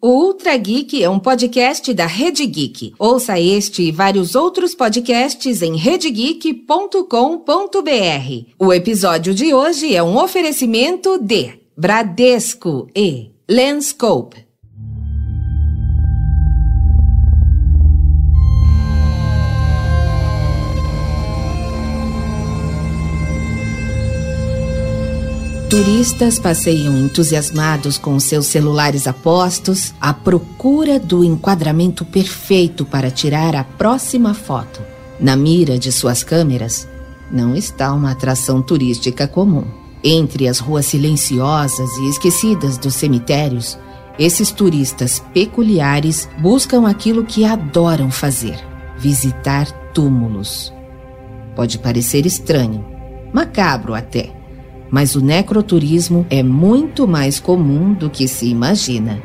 O Ultra Geek é um podcast da Rede Geek. Ouça este e vários outros podcasts em redegeek.com.br. O episódio de hoje é um oferecimento de Bradesco e Lenscope. Turistas passeiam entusiasmados com seus celulares apostos à procura do enquadramento perfeito para tirar a próxima foto. Na mira de suas câmeras não está uma atração turística comum. Entre as ruas silenciosas e esquecidas dos cemitérios, esses turistas peculiares buscam aquilo que adoram fazer: visitar túmulos. Pode parecer estranho, macabro até mas o necroturismo é muito mais comum do que se imagina.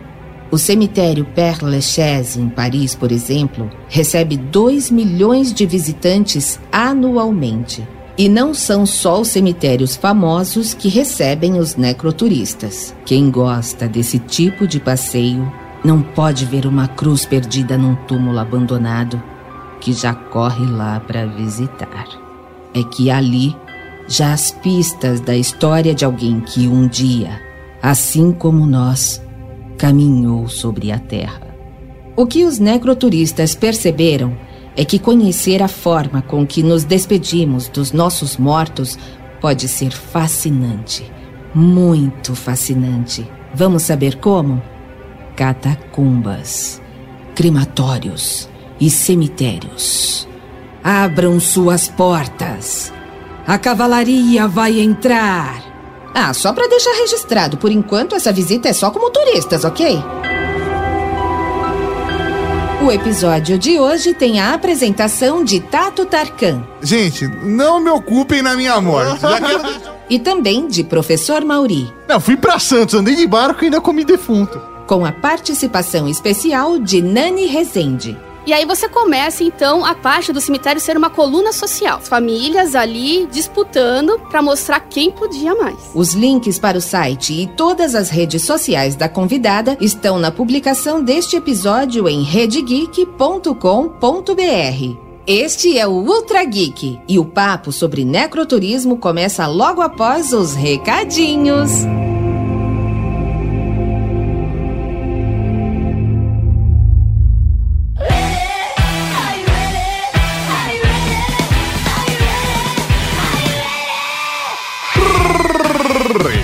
O cemitério Père Lachaise, em Paris, por exemplo, recebe 2 milhões de visitantes anualmente. E não são só os cemitérios famosos que recebem os necroturistas. Quem gosta desse tipo de passeio não pode ver uma cruz perdida num túmulo abandonado que já corre lá para visitar. É que ali já as pistas da história de alguém que um dia, assim como nós, caminhou sobre a terra. O que os necroturistas perceberam é que conhecer a forma com que nos despedimos dos nossos mortos pode ser fascinante, muito fascinante. Vamos saber como? Catacumbas, crematórios e cemitérios. Abram suas portas a cavalaria vai entrar. Ah, só para deixar registrado, por enquanto essa visita é só como turistas, ok? O episódio de hoje tem a apresentação de Tato Tarkan. Gente, não me ocupem na minha morte. e também de Professor Mauri. Não, fui para Santos, andei de barco e ainda comi defunto. Com a participação especial de Nani Rezende. E aí você começa então a parte do cemitério ser uma coluna social. Famílias ali disputando para mostrar quem podia mais. Os links para o site e todas as redes sociais da convidada estão na publicação deste episódio em redegeek.com.br. Este é o Ultra Geek e o papo sobre necroturismo começa logo após os recadinhos.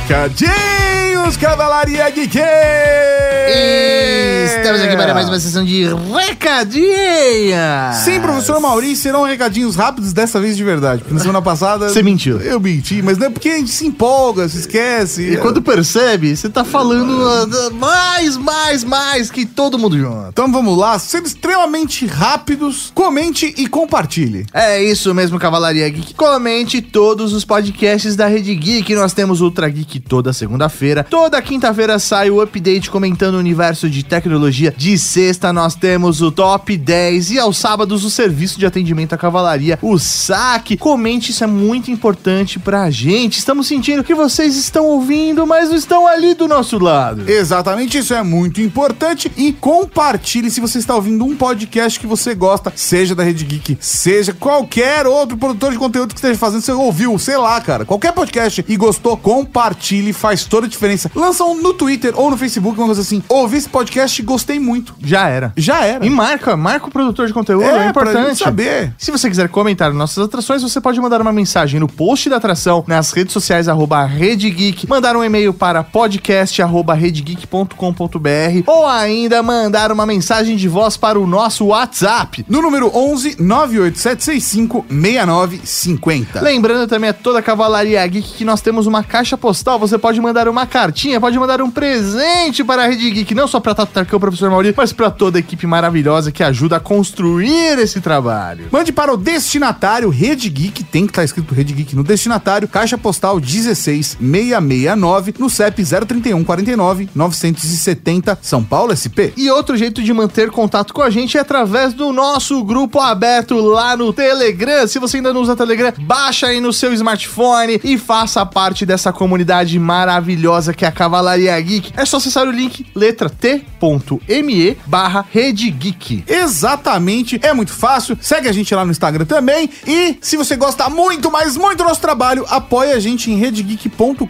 Recadinhos, Cavalaria Geek! Estamos aqui para mais uma sessão de recadinhas! Sim, professor Maurício, serão recadinhos rápidos, dessa vez de verdade. Porque na semana passada. Você mentiu. Eu menti, mas não é porque a gente se empolga, se esquece. E quando percebe, você tá falando uh, mais, mais, mais que todo mundo junto. Então vamos lá, sendo extremamente rápidos, comente e compartilhe. É isso mesmo, Cavalaria Geek. Comente todos os podcasts da Rede Geek. Nós temos Ultra Geek toda segunda-feira. Toda quinta-feira sai o update comentando universo de tecnologia. De sexta nós temos o Top 10 e aos sábados o serviço de atendimento à cavalaria, o saque. Comente, isso é muito importante pra gente. Estamos sentindo que vocês estão ouvindo, mas não estão ali do nosso lado. Exatamente, isso é muito importante e compartilhe se você está ouvindo um podcast que você gosta, seja da Rede Geek, seja qualquer outro produtor de conteúdo que esteja fazendo, você ouviu, sei lá, cara, qualquer podcast e gostou, compartilhe faz toda a diferença. Lançam no Twitter ou no Facebook uma coisa assim. Ouvi esse podcast, gostei muito. Já era. Já era. E marca, marca o produtor de conteúdo, é, é importante. saber. Se você quiser comentar nossas atrações, você pode mandar uma mensagem no post da atração, nas redes sociais, arroba Rede Geek, mandar um e-mail para podcast, arroba redegeek.com.br ou ainda mandar uma mensagem de voz para o nosso WhatsApp. No número 11 98765 6950. Lembrando também a toda a Cavalaria Geek que nós temos uma caixa postal você pode mandar uma cartinha, pode mandar um presente para a Rede Geek, não só para Tato Tarcão, professor Mauri, mas para toda a equipe maravilhosa que ajuda a construir esse trabalho. Mande para o destinatário Rede Geek, tem que estar escrito Rede Geek no destinatário, caixa postal 16669, no CEP 031 49 970, São Paulo SP. E outro jeito de manter contato com a gente é através do nosso grupo aberto lá no Telegram. Se você ainda não usa Telegram, baixa aí no seu smartphone e faça parte dessa comunidade maravilhosa que é a Cavalaria Geek. É só acessar o link letra t.me barra Rede Geek. Exatamente, é muito fácil. Segue a gente lá no Instagram também. E se você gosta muito, mas muito do nosso trabalho, apoie a gente em redegeek.com.br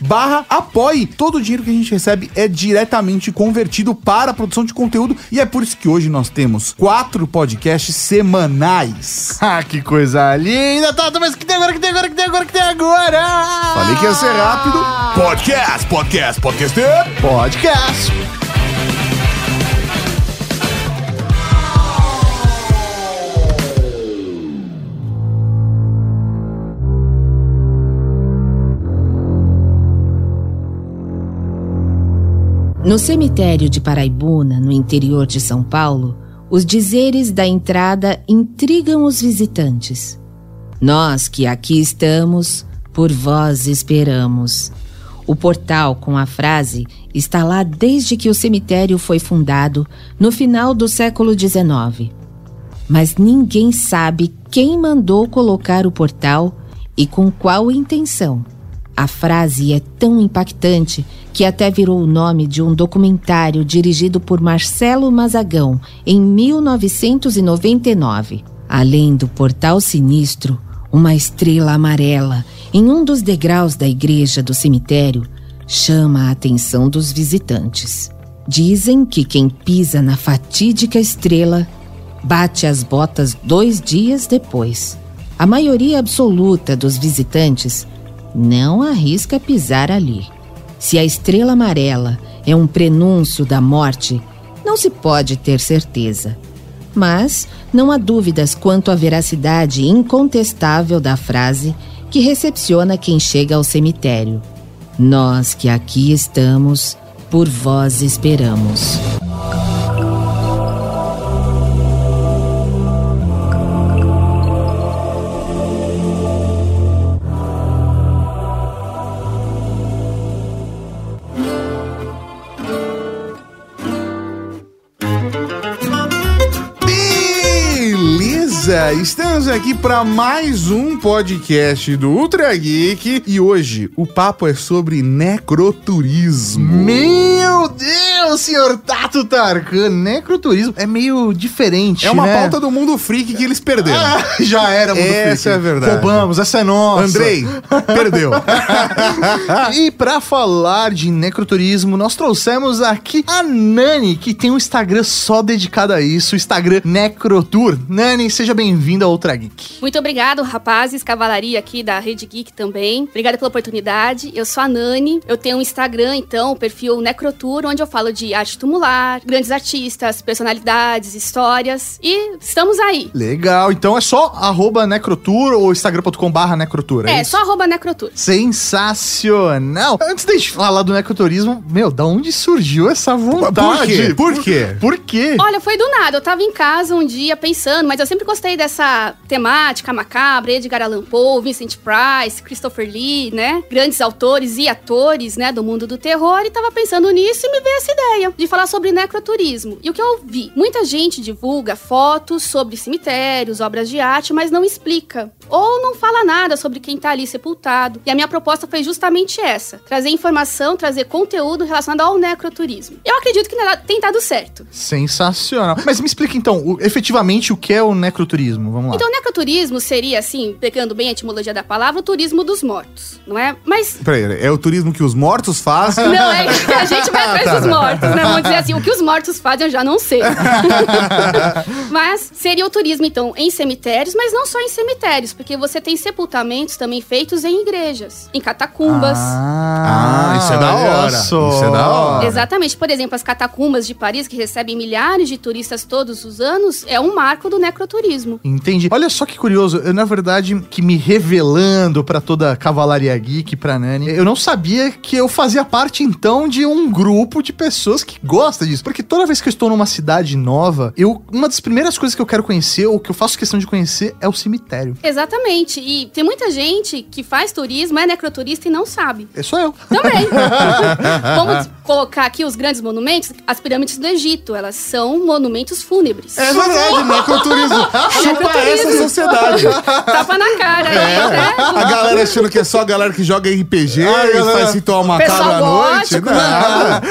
barra apoie. Todo o dinheiro que a gente recebe é diretamente convertido para a produção de conteúdo e é por isso que hoje nós temos quatro podcasts semanais. Ah, que coisa linda, Tato, mas que tem agora, que tem agora, que tem agora, que tem agora? Falei que ia ser rápido. Podcast, podcast, podcast. Podcast. No cemitério de Paraibuna, no interior de São Paulo, os dizeres da entrada intrigam os visitantes. Nós que aqui estamos, por vós esperamos. O portal com a frase está lá desde que o cemitério foi fundado, no final do século XIX. Mas ninguém sabe quem mandou colocar o portal e com qual intenção. A frase é tão impactante que até virou o nome de um documentário dirigido por Marcelo Mazagão em 1999. Além do portal sinistro, uma estrela amarela em um dos degraus da igreja do cemitério chama a atenção dos visitantes. Dizem que quem pisa na fatídica estrela bate as botas dois dias depois. A maioria absoluta dos visitantes não arrisca pisar ali. Se a estrela amarela é um prenúncio da morte, não se pode ter certeza. Mas não há dúvidas quanto à veracidade incontestável da frase que recepciona quem chega ao cemitério. Nós que aqui estamos, por vós esperamos. Estamos aqui para mais um podcast do Ultra Geek e hoje o papo é sobre necroturismo. Meu Deus, senhor Tato Tarkan, necroturismo é meio diferente, É uma né? pauta do mundo freak que eles perderam. Ah, já era, mundo Essa freak. é a verdade. Roubamos, essa é nossa. Andrei, perdeu. E pra falar de necroturismo, nós trouxemos aqui a Nani, que tem um Instagram só dedicado a isso, o Instagram Necrotour. Nani, seja bem-vinda ao Ultra Geek. Muito obrigado, rapazes, cavalaria aqui da Rede Geek também. Obrigada pela oportunidade. Eu sou a Nani. Eu tenho um Instagram, então, o perfil Necrotour, onde eu falo de arte tumular, grandes artistas, personalidades, histórias. E estamos aí. Legal, então é só arroba necrotour ou instagram.com barra necrotour, É, isso? só arroba Necrotour. Sensacional! Antes de falar do necroturismo, meu, da onde surgiu essa vontade? Por quê? Por quê? Por quê? Olha, foi do nada. Eu tava em casa um dia pensando, mas eu sempre gostei dessa temática macabra, Edgar Allan Poe, Vincent Price, Christopher Lee, né? Grandes autores e atores, né, do mundo do terror. E tava pensando nisso e me veio essa ideia de falar sobre necroturismo. E o que eu vi? Muita gente divulga fotos sobre cemitérios, obras de arte, mas não explica. Ou não fala nada sobre quem tá ali sepultado. E a minha proposta foi justamente essa: trazer informação, trazer conteúdo relacionado ao necroturismo. Eu acredito que tem dado certo. Sensacional. Mas me explica então, o- efetivamente, o que é o necroturismo? Vamos lá. Então, o necroturismo seria, assim, pegando bem a etimologia da palavra, o turismo dos mortos, não é? Mas. Peraí, é o turismo que os mortos fazem? Não, é que a gente vai atrás Tá, dos tá. mortos, né? Vamos dizer assim, o que os mortos fazem eu já não sei. mas seria o turismo, então, em cemitérios, mas não só em cemitérios, porque você tem sepultamentos também feitos em igrejas, em catacumbas. Ah, isso é da hora. Isso é da hora. Exatamente. Por exemplo, as catacumbas de Paris, que recebem milhares de turistas todos os anos, é um marco do necroturismo. Entendi. Olha só que curioso, eu na verdade que me revelando pra toda a cavalaria geek, pra Nani, eu não sabia que eu fazia parte então de um grupo de pessoas que gosta disso. Porque toda vez que eu estou numa cidade nova, eu uma das primeiras coisas que eu quero conhecer ou que eu faço questão de conhecer é o cemitério. Exatamente. E tem muita gente que faz turismo, é necroturista e não sabe. É só eu. Também. Vamos colocar aqui os grandes monumentos. As pirâmides do Egito, elas são monumentos fúnebres. É verdade, necroturismo. Chupa Necroturismo. essa sociedade. Tapa na cara, É. né? A galera achando que é só a galera que joga RPG Ah, e galera. faz ritual macabro à noite. gótico, Nada.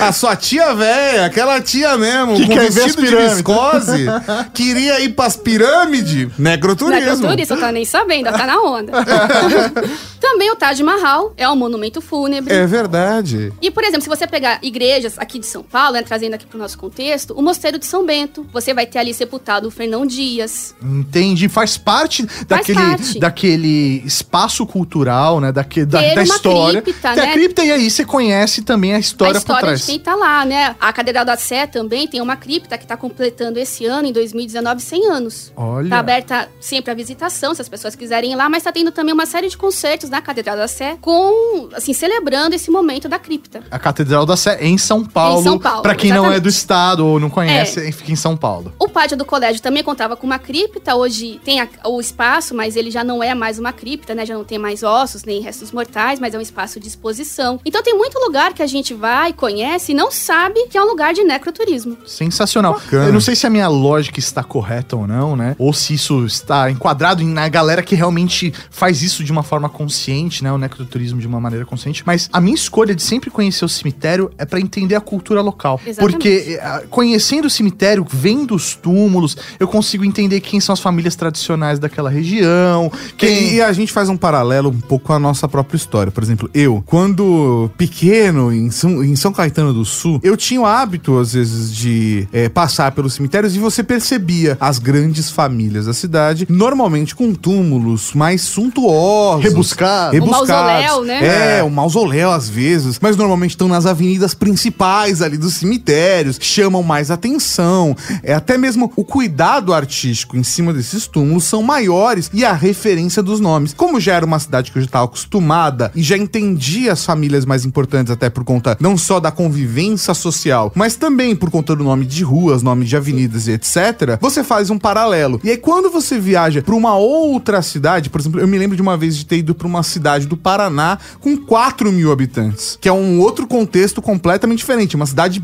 A sua tia velha, aquela tia mesmo, Que com quer vestido de viscose, queria ir pras pirâmides, necroturismo. Necroturista, não tá nem sabendo, tá na onda. Também o Taj Mahal é um monumento fúnebre. É verdade. E, por exemplo, se você pegar igrejas aqui de São Paulo, né, trazendo aqui pro nosso contexto, o Mosteiro de São Bento, você vai ter ali sepultado o Fernão Dias. Entendi. Faz parte daquele, parte. daquele espaço cultural, né? Daque, da, da história. cripta, Tem a né? cripta e aí você conhece também a história, a história por trás. de quem tá lá, né? A Catedral da Sé também tem uma cripta que tá completando esse ano, em 2019, 100 anos. Olha. Tá aberta sempre a visitação, se as pessoas quiserem ir lá, mas tá tendo também uma série de concertos na Catedral da Sé, com, assim, celebrando esse momento da cripta. A Catedral da Sé em São Paulo. Em São Paulo, Pra quem não é exatamente. do estado ou não conhece, fica em São Paulo. O pátio do colégio também contava com uma cripta, hoje tem a- o espaço, mas ele já não é mais uma cripta, né? Já não tem mais ossos, nem restos mortais, mas é um espaço de exposição. Então tem muito lugar que a gente vai, conhece e não sabe que é um lugar de necroturismo. Sensacional. Bacana. Eu não sei se a minha lógica está correta ou não, né? Ou se isso está enquadrado na galera que realmente faz isso de uma forma consciente, né? O necroturismo de uma maneira consciente. Mas a minha escolha de sempre conhecer o cemitério é pra entender a cultura local. Exatamente. Porque eh, conhecendo o cemitério, vendo os túmulos, eu consigo entender quem são as famílias tradicionais daquela região. Quem... E a gente faz um paralelo um pouco com a nossa própria história. Por exemplo, eu, quando pequeno, em São, em São Caetano do Sul, eu tinha o hábito, às vezes, de eh, passar pelos cemitérios e você percebia as grandes famílias da cidade, normalmente com túmulos mais suntuosos. Rebuscado. rebuscados. mausoléu, né? É, um mausoléu às vezes, mas normalmente estão nas avenidas principais ali dos cemitérios, chamam mais atenção. É até mesmo o cuidado artístico em cima desses túmulos são maiores e a referência dos nomes. Como já era uma cidade que eu já estava acostumada e já entendia as famílias mais importantes até por conta não só da convivência social, mas também por conta do nome de ruas, nome de avenidas e etc. Você faz um paralelo. E aí quando você viaja para uma outra cidade, por exemplo, eu me lembro de uma vez de ter ido para uma cidade do Paraná com 4 mil habitantes, que é um outro contexto completamente diferente, uma cidade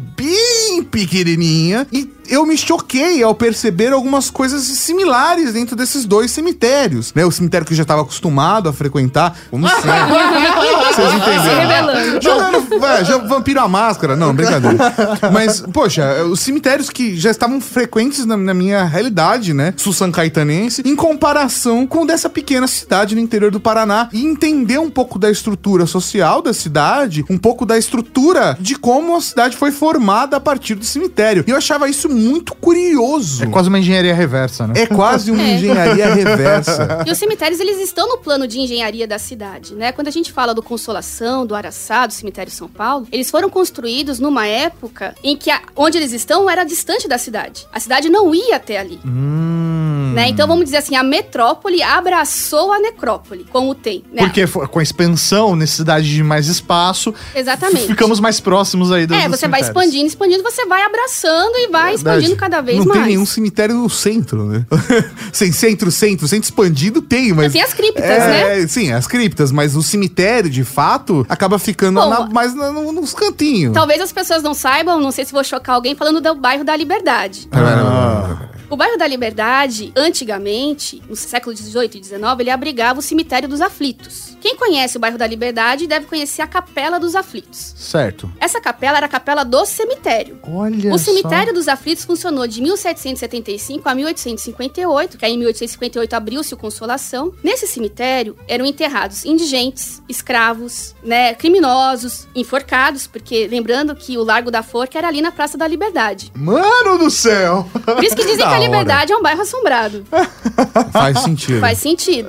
bem pequenininha e eu me choquei ao perceber algumas coisas similares dentro desses dois cemitérios, né? O cemitério que eu já estava acostumado a frequentar, como sempre. Vocês entenderam? Jogando, vai, jo- vampiro à máscara. Não, brincadeira. Mas, poxa, os cemitérios que já estavam frequentes na, na minha realidade, né? Sussan Caetanense, em comparação com dessa pequena cidade no interior do Paraná. E entender um pouco da estrutura social da cidade, um pouco da estrutura de como a cidade foi formada a partir do cemitério. E eu achava isso muito curioso. É quase uma engenharia reversa, né? É quase uma É. engenharia reversa. E os cemitérios, eles estão no plano de engenharia da cidade, né? Quando a gente fala do Consolação, do Araçá, do cemitério São Paulo, eles foram construídos numa época em que a- onde eles estão era distante da cidade. A cidade não ia até ali, Hum. né? Então vamos dizer assim, a metrópole abraçou a necrópole, como tem, né? Porque com a expansão, necessidade de mais espaço, Exatamente. ficamos mais próximos aí dos É, você vai expandindo, expandindo, você vai abraçando e vai expandindo cada vez não mais. tem nenhum cemitério no centro, né? Sem centro, centro, centro expandido tem, mas. Tem as criptas, né? é, Sim, as criptas, mas o cemitério, de fato, acaba ficando Bom, na- mais na- no- nos cantinhos. Talvez as pessoas não saibam, não sei se vou chocar alguém falando do bairro da Liberdade. Ah. O bairro da Liberdade, antigamente, no século XVIII e XIX, ele abrigava o cemitério dos aflitos, Quem conhece o bairro da Liberdade deve conhecer a Capela dos Aflitos. Certo. Essa capela era a capela do cemitério. Olha O cemitério dos aflitos funcionou de 1775 a 1858, que aí em 1858 abriu-se o Consolação. Nesse cemitério eram enterrados indigentes, escravos, né, criminosos, enforcados, porque lembrando que o Largo da Forca era ali na Praça da Liberdade. Mano do céu! Por isso que dizem que a. Liberdade é um bairro assombrado. Faz sentido. Faz sentido.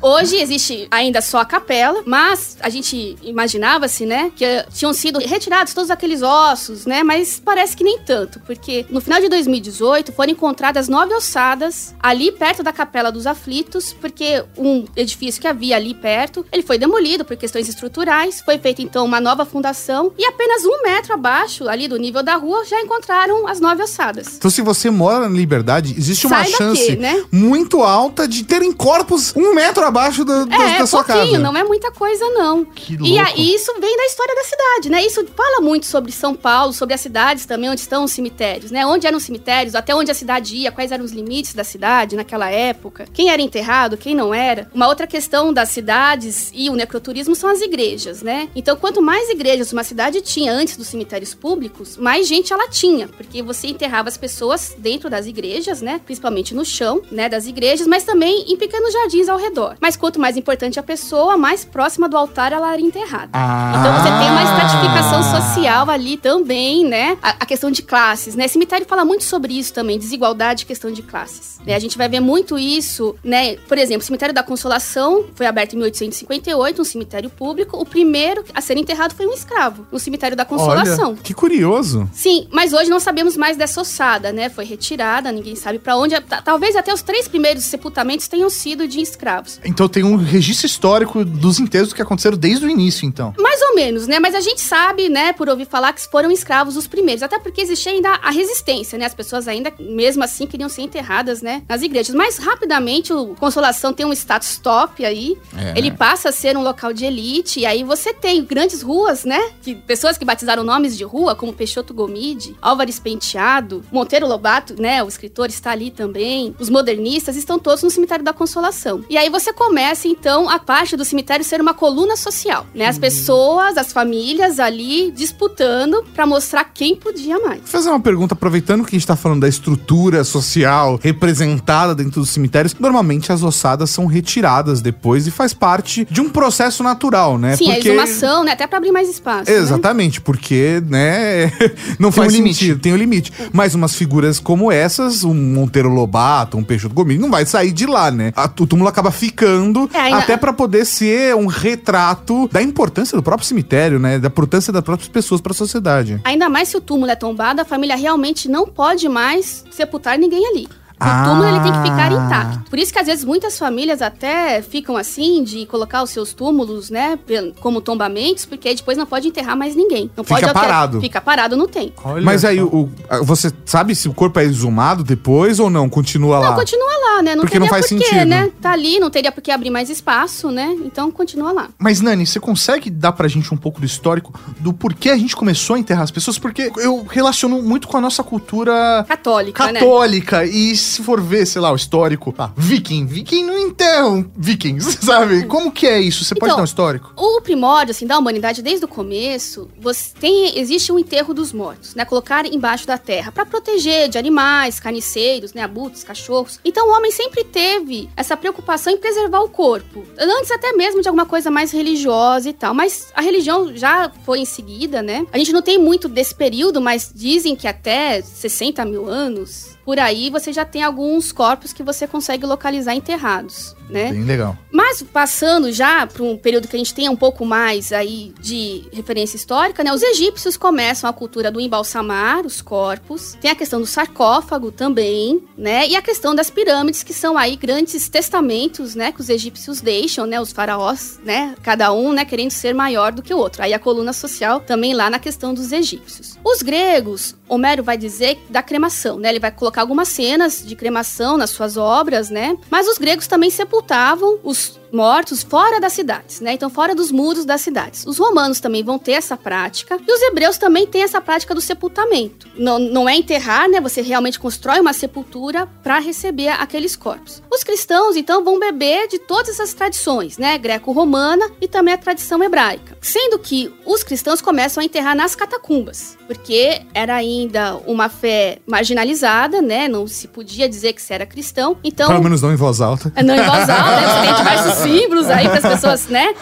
Hoje existe ainda só a capela, mas a gente imaginava-se, né, que tinham sido retirados todos aqueles ossos, né, mas parece que nem tanto, porque no final de 2018 foram encontradas nove ossadas ali perto da Capela dos Aflitos, porque um edifício que havia ali perto, ele foi demolido por questões estruturais, foi feita então uma nova fundação e apenas um metro abaixo ali do nível da rua já encontraram as nove ossadas. Então, se você mora na Liberdade, existe uma Sai daqui, chance né? muito alta de terem corpos um metro abaixo do- É, da sua casa. não é muita coisa, não. Que E louco. aí, isso vem da história da cidade, né? Isso fala muito sobre São Paulo, sobre as cidades também, onde estão os cemitérios, né? Onde eram os cemitérios, até onde a cidade ia, quais eram os limites da cidade naquela época, quem era enterrado, quem não era. Uma outra questão das cidades e o necroturismo são as igrejas, né? Então, quanto mais igrejas uma cidade tinha antes dos cemitérios públicos, mais gente ela tinha, porque você enterrava as pessoas dentro das igrejas, né? Principalmente no chão, né, das igrejas, mas também em pequenos jardins ao redor. Mas quanto mais importante a pessoa, mais próxima do altar ela era enterrada. Ah. Então você tem uma estratificação social ali também, né? A, a questão de classes, né? Cemitério fala muito sobre isso também, desigualdade e questão de classes. né? A gente vai ver muito isso, né? Por exemplo, o cemitério da Consolação foi aberto em 1858, um cemitério público. O primeiro a ser enterrado foi um escravo, no cemitério da Consolação. Que curioso. Sim, mas hoje não sabemos mais dessa ossada, né? Foi retirada, ninguém sabe pra onde. Ta- Talvez até os três primeiros sepultamentos tenham sido de escravos. Então tem um registro histórico dos enterros que aconteceram desde o início, então. Mais ou menos, né? Mas a gente sabe, né, por ouvir falar que foram escravos os primeiros. Até porque existia ainda a resistência, né? As pessoas ainda, mesmo assim, queriam ser enterradas, né, nas igrejas. Mas rapidamente o Consolação tem um status top aí. É. Ele passa a ser um local de elite. E aí você tem grandes ruas, né? Que, pessoas que batizaram nomes de rua, como Peixoto Gomide, Álvares Penteado, Monteiro Lobato, né? O escritor está ali também. Os modernistas estão todos no cemitério da Consolação. E aí você começa, então, a parte do cemitério ser uma coluna social, né? As pessoas, as famílias ali disputando pra mostrar quem podia mais. Vou fazer uma pergunta, aproveitando que a gente tá falando da estrutura social representada dentro dos cemitérios. Normalmente as ossadas são retiradas depois e faz parte de um processo natural, né? Sim, a exumação, né? Até pra abrir mais espaço. né? Exatamente, porque, né, não Tem faz um limite. sentido, tem um limite. Mas umas figuras como essas, um Monteiro Lobato, um Peixoto Gomide, não vai sair de lá, né? A- O túmulo acaba ficando É, ainda- até pra poder ser um retrato da importância do próprio cemitério, né? Da importância das próprias pessoas pra sociedade. Ainda mais se o túmulo é tombado, a família realmente não pode mais sepultar ninguém ali. O Ah. túmulo ele tem que ficar intacto. Por isso que às vezes muitas famílias até ficam assim de colocar os seus túmulos, né, como tombamentos, porque aí depois não pode enterrar mais ninguém. Não Fica pode alter- parado. Fica parado, não tem. Olha Mas aí, só. o, o- você sabe se o corpo é exumado depois ou não? Continua lá? Não, continua lá, né? Não Porque não faz porquê, sentido. né? Tá ali, não teria por que abrir mais espaço, né? Então continua lá. Mas, Nani, você consegue dar pra gente um pouco do histórico do porquê a gente começou a enterrar as pessoas? Porque eu relaciono muito com a nossa cultura Católica, né? católica. E se for ver, sei lá, o histórico, ah, viking. Viking não enterram vikings, sabe? Como que é isso? Você pode Então, dar um histórico? O primórdio, assim, da humanidade, desde o começo, você tem, existe um enterro dos mortos, né? Colocar embaixo da terra para proteger de animais, carniceiros, né? Abutres, cachorros. Então o homem sempre teve essa preocupação em preservar o corpo. Antes até mesmo de alguma coisa mais religiosa e tal. Mas a religião já foi em seguida, né? A gente não tem muito desse período, mas dizem que até 60 mil anos. Por aí você já tem alguns corpos que você consegue localizar enterrados, né? Bem legal. Mas passando já para um período que a gente tenha um pouco mais aí de referência histórica, né? Os egípcios começam a cultura do embalsamar os corpos. Tem a questão do sarcófago também, né? E a questão das pirâmides, que são aí grandes testamentos, né? Que os egípcios deixam, né? Os faraós, né? Cada um, né? Querendo ser maior do que o outro. Aí a coluna social também lá na questão dos egípcios. Os gregos, Homero vai dizer da cremação, né? Ele vai colocar algumas cenas de cremação nas suas obras, né? Mas os gregos também sepultavam os mortos fora das cidades, né? Então, fora dos muros das cidades. Os romanos também vão ter essa prática e os hebreus também têm essa prática do sepultamento. Não, não é enterrar, né? Você realmente constrói uma sepultura para receber aqueles corpos. Os cristãos, então, vão beber de todas essas tradições, né? Greco-romana e também a tradição hebraica. Sendo que os cristãos começam a enterrar nas catacumbas, porque era ainda uma fé marginalizada, né? Não se podia dizer que você era cristão. Então, Pelo menos não em voz alta. É, não em voz alta, né? Você tem diversos símbolos aí para as pessoas, né?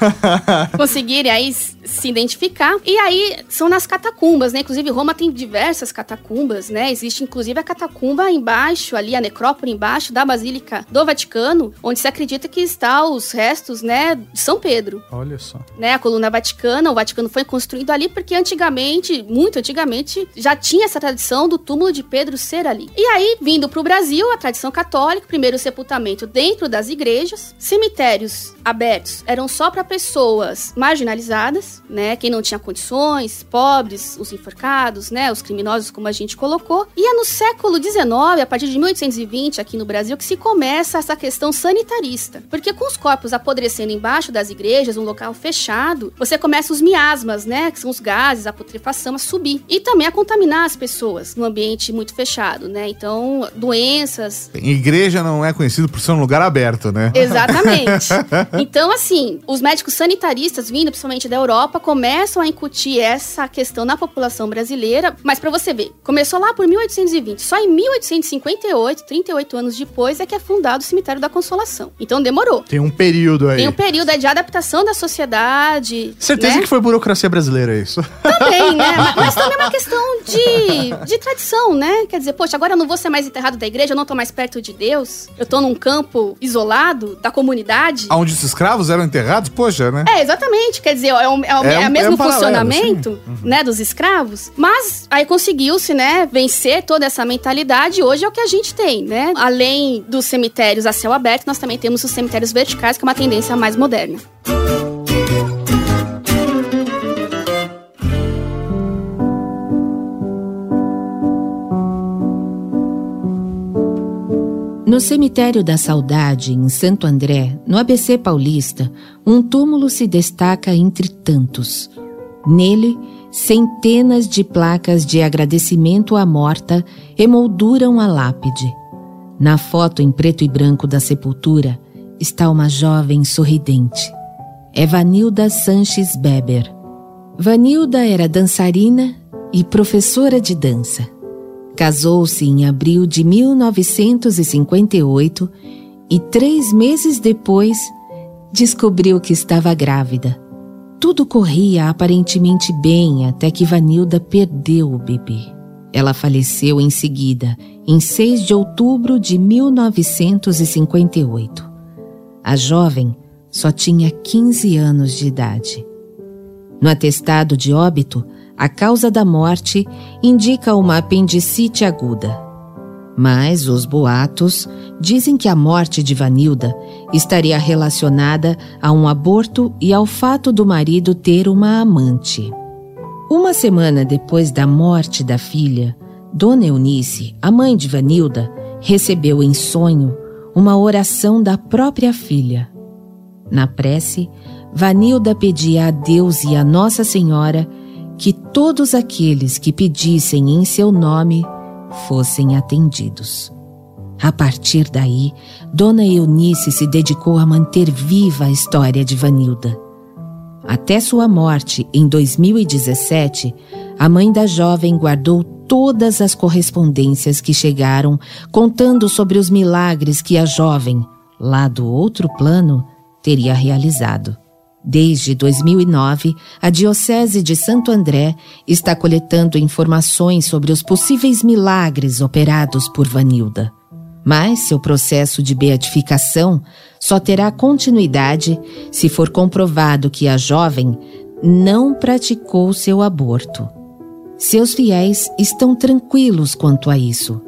Conseguirem aí se identificar. E aí são nas catacumbas, né? Inclusive, Roma tem diversas catacumbas, né? Existe inclusive a catacumba embaixo, ali, a necrópole embaixo da Basílica do Vaticano, onde se acredita que está os restos, né, de São Pedro. Olha só. Né, a coluna vaticana, o Vaticano foi construído ali porque antigamente, muito antigamente, já tinha essa tradição do túmulo de Pedro ser ali. E aí, vindo para o Brasil, a tradição católica, primeiro o sepultamento dentro das igrejas, cemitérios abertos eram só para pessoas marginalizadas, né, quem não tinha condições, pobres, os enforcados, né, os criminosos, como a gente colocou. E é no século XIX, a partir de 1820, aqui no Brasil, que se começa essa questão sanitarista. Porque com os corpos apodrecendo embaixo das igrejas, um local fechado, você começa os miasmas, né, que são os gases, a putrefação, a subir. E também a contaminar as pessoas no ambiente muito fechado, né? Então, doenças. Igreja não é conhecido por ser um lugar aberto, né? Exatamente. então, assim, os médicos sanitaristas vindo principalmente da Europa começam a incutir essa questão na população brasileira. Mas para você ver, começou lá por 1820. Só em 1858, 38 anos depois, é que é fundado o Cemitério da Consolação. Então demorou. Tem um período aí. Tem um período aí de adaptação da sociedade. Certeza né? que foi burocracia brasileira isso. Também, né? Mas, mas também é uma questão de, de tradição, né? Quer dizer, poxa, agora eu não vou ser mais enterrado da igreja, eu não tô mais perto de Deus. Eu tô num campo isolado da comunidade. Onde os escravos eram enterrados? Poxa, né? É, exatamente. Quer dizer, é o, é o, É é o mesmo é um funcionamento, né, dos escravos. Mas aí conseguiu-se, né, vencer toda essa mentalidade. Hoje é o que a gente tem, né? Além dos cemitérios a céu aberto, nós também temos os cemitérios verticais, que é uma tendência mais moderna. No cemitério da Saudade, em Santo André, no ABC paulista, um túmulo se destaca entre tantos. Nele, centenas de placas de agradecimento à morta emolduram a lápide. Na foto em preto e branco da sepultura está uma jovem sorridente. É Vanilda Sanches Beber. Vanilda era dançarina e professora de dança. Casou-se em abril de 1958 e três meses depois descobriu que estava grávida. Tudo corria aparentemente bem até que Vanilda perdeu o bebê. Ela faleceu em seguida, em 6 de outubro de 1958. A jovem só tinha 15 anos de idade. No atestado de óbito, a causa da morte indica uma apendicite aguda. Mas os boatos dizem que a morte de Vanilda estaria relacionada a um aborto e ao fato do marido ter uma amante. Uma semana depois da morte da filha, Dona Eunice, a mãe de Vanilda, recebeu em sonho uma oração da própria filha. Na prece, Vanilda pedia a Deus e a Nossa Senhora que todos aqueles que pedissem em seu nome fossem atendidos. A partir daí, Dona Eunice se dedicou a manter viva a história de Vanilda. Até sua morte, em 2017, a mãe da jovem guardou todas as correspondências que chegaram contando sobre os milagres que a jovem, lá do outro plano, teria realizado. Desde 2009, a Diocese de Santo André está coletando informações sobre os possíveis milagres operados por Vanilda. Mas seu processo de beatificação só terá continuidade se for comprovado que a jovem não praticou seu aborto. Seus fiéis estão tranquilos quanto a isso.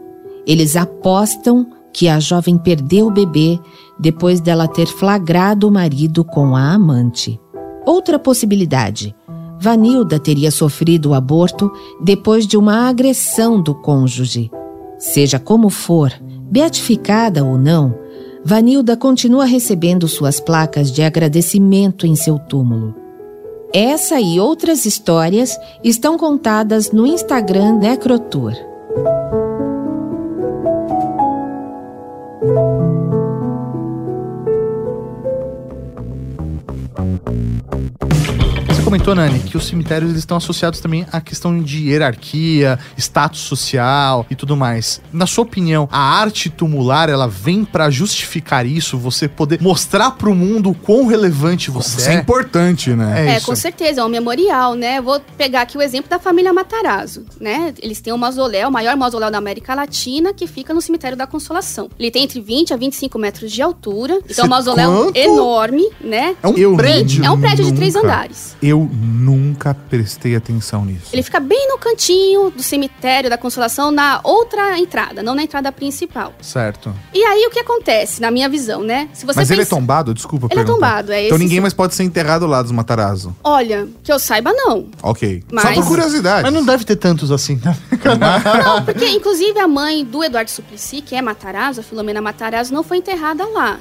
Eles apostam que a jovem perdeu o bebê depois dela ter flagrado o marido com a amante. Outra possibilidade: Vanilda teria sofrido o aborto depois de uma agressão do cônjuge. Seja como for, beatificada ou não, Vanilda continua recebendo suas placas de agradecimento em seu túmulo. Essa e outras histórias estão contadas no Instagram Necrotour. Comentou, Nani, que os cemitérios eles estão associados também à questão de hierarquia, status social e tudo mais. Na sua opinião, a arte tumular ela vem pra justificar isso? Você poder mostrar pro mundo o quão relevante você Isso é é? importante, né? É, isso. com certeza, é um memorial, né? Vou pegar aqui o exemplo da família Matarazzo, né? Eles têm um mausoléu, o maior mausoléu da América Latina, que fica no cemitério da Consolação. Ele tem entre 20 a 25 metros de altura, então é um mausoléu Quanto? enorme, né? É um Eu prédio. É um prédio de três andares. Eu nunca prestei atenção nisso. Ele fica bem no cantinho do cemitério da Consolação, na outra entrada, não na entrada principal. Certo. E aí o que acontece, na minha visão, né? Se você Mas ele é pensa- tombado? Desculpa Ele é perguntar. tombado, é Então esse ninguém sim. mais pode ser enterrado lá dos Matarazzo. Olha, que eu saiba, não. Ok. Só Mas- por curiosidade. Mas não deve ter tantos assim, né? Não, porque inclusive a mãe do Eduardo Suplicy, que é Matarazzo, a Filomena Matarazzo, não foi enterrada lá.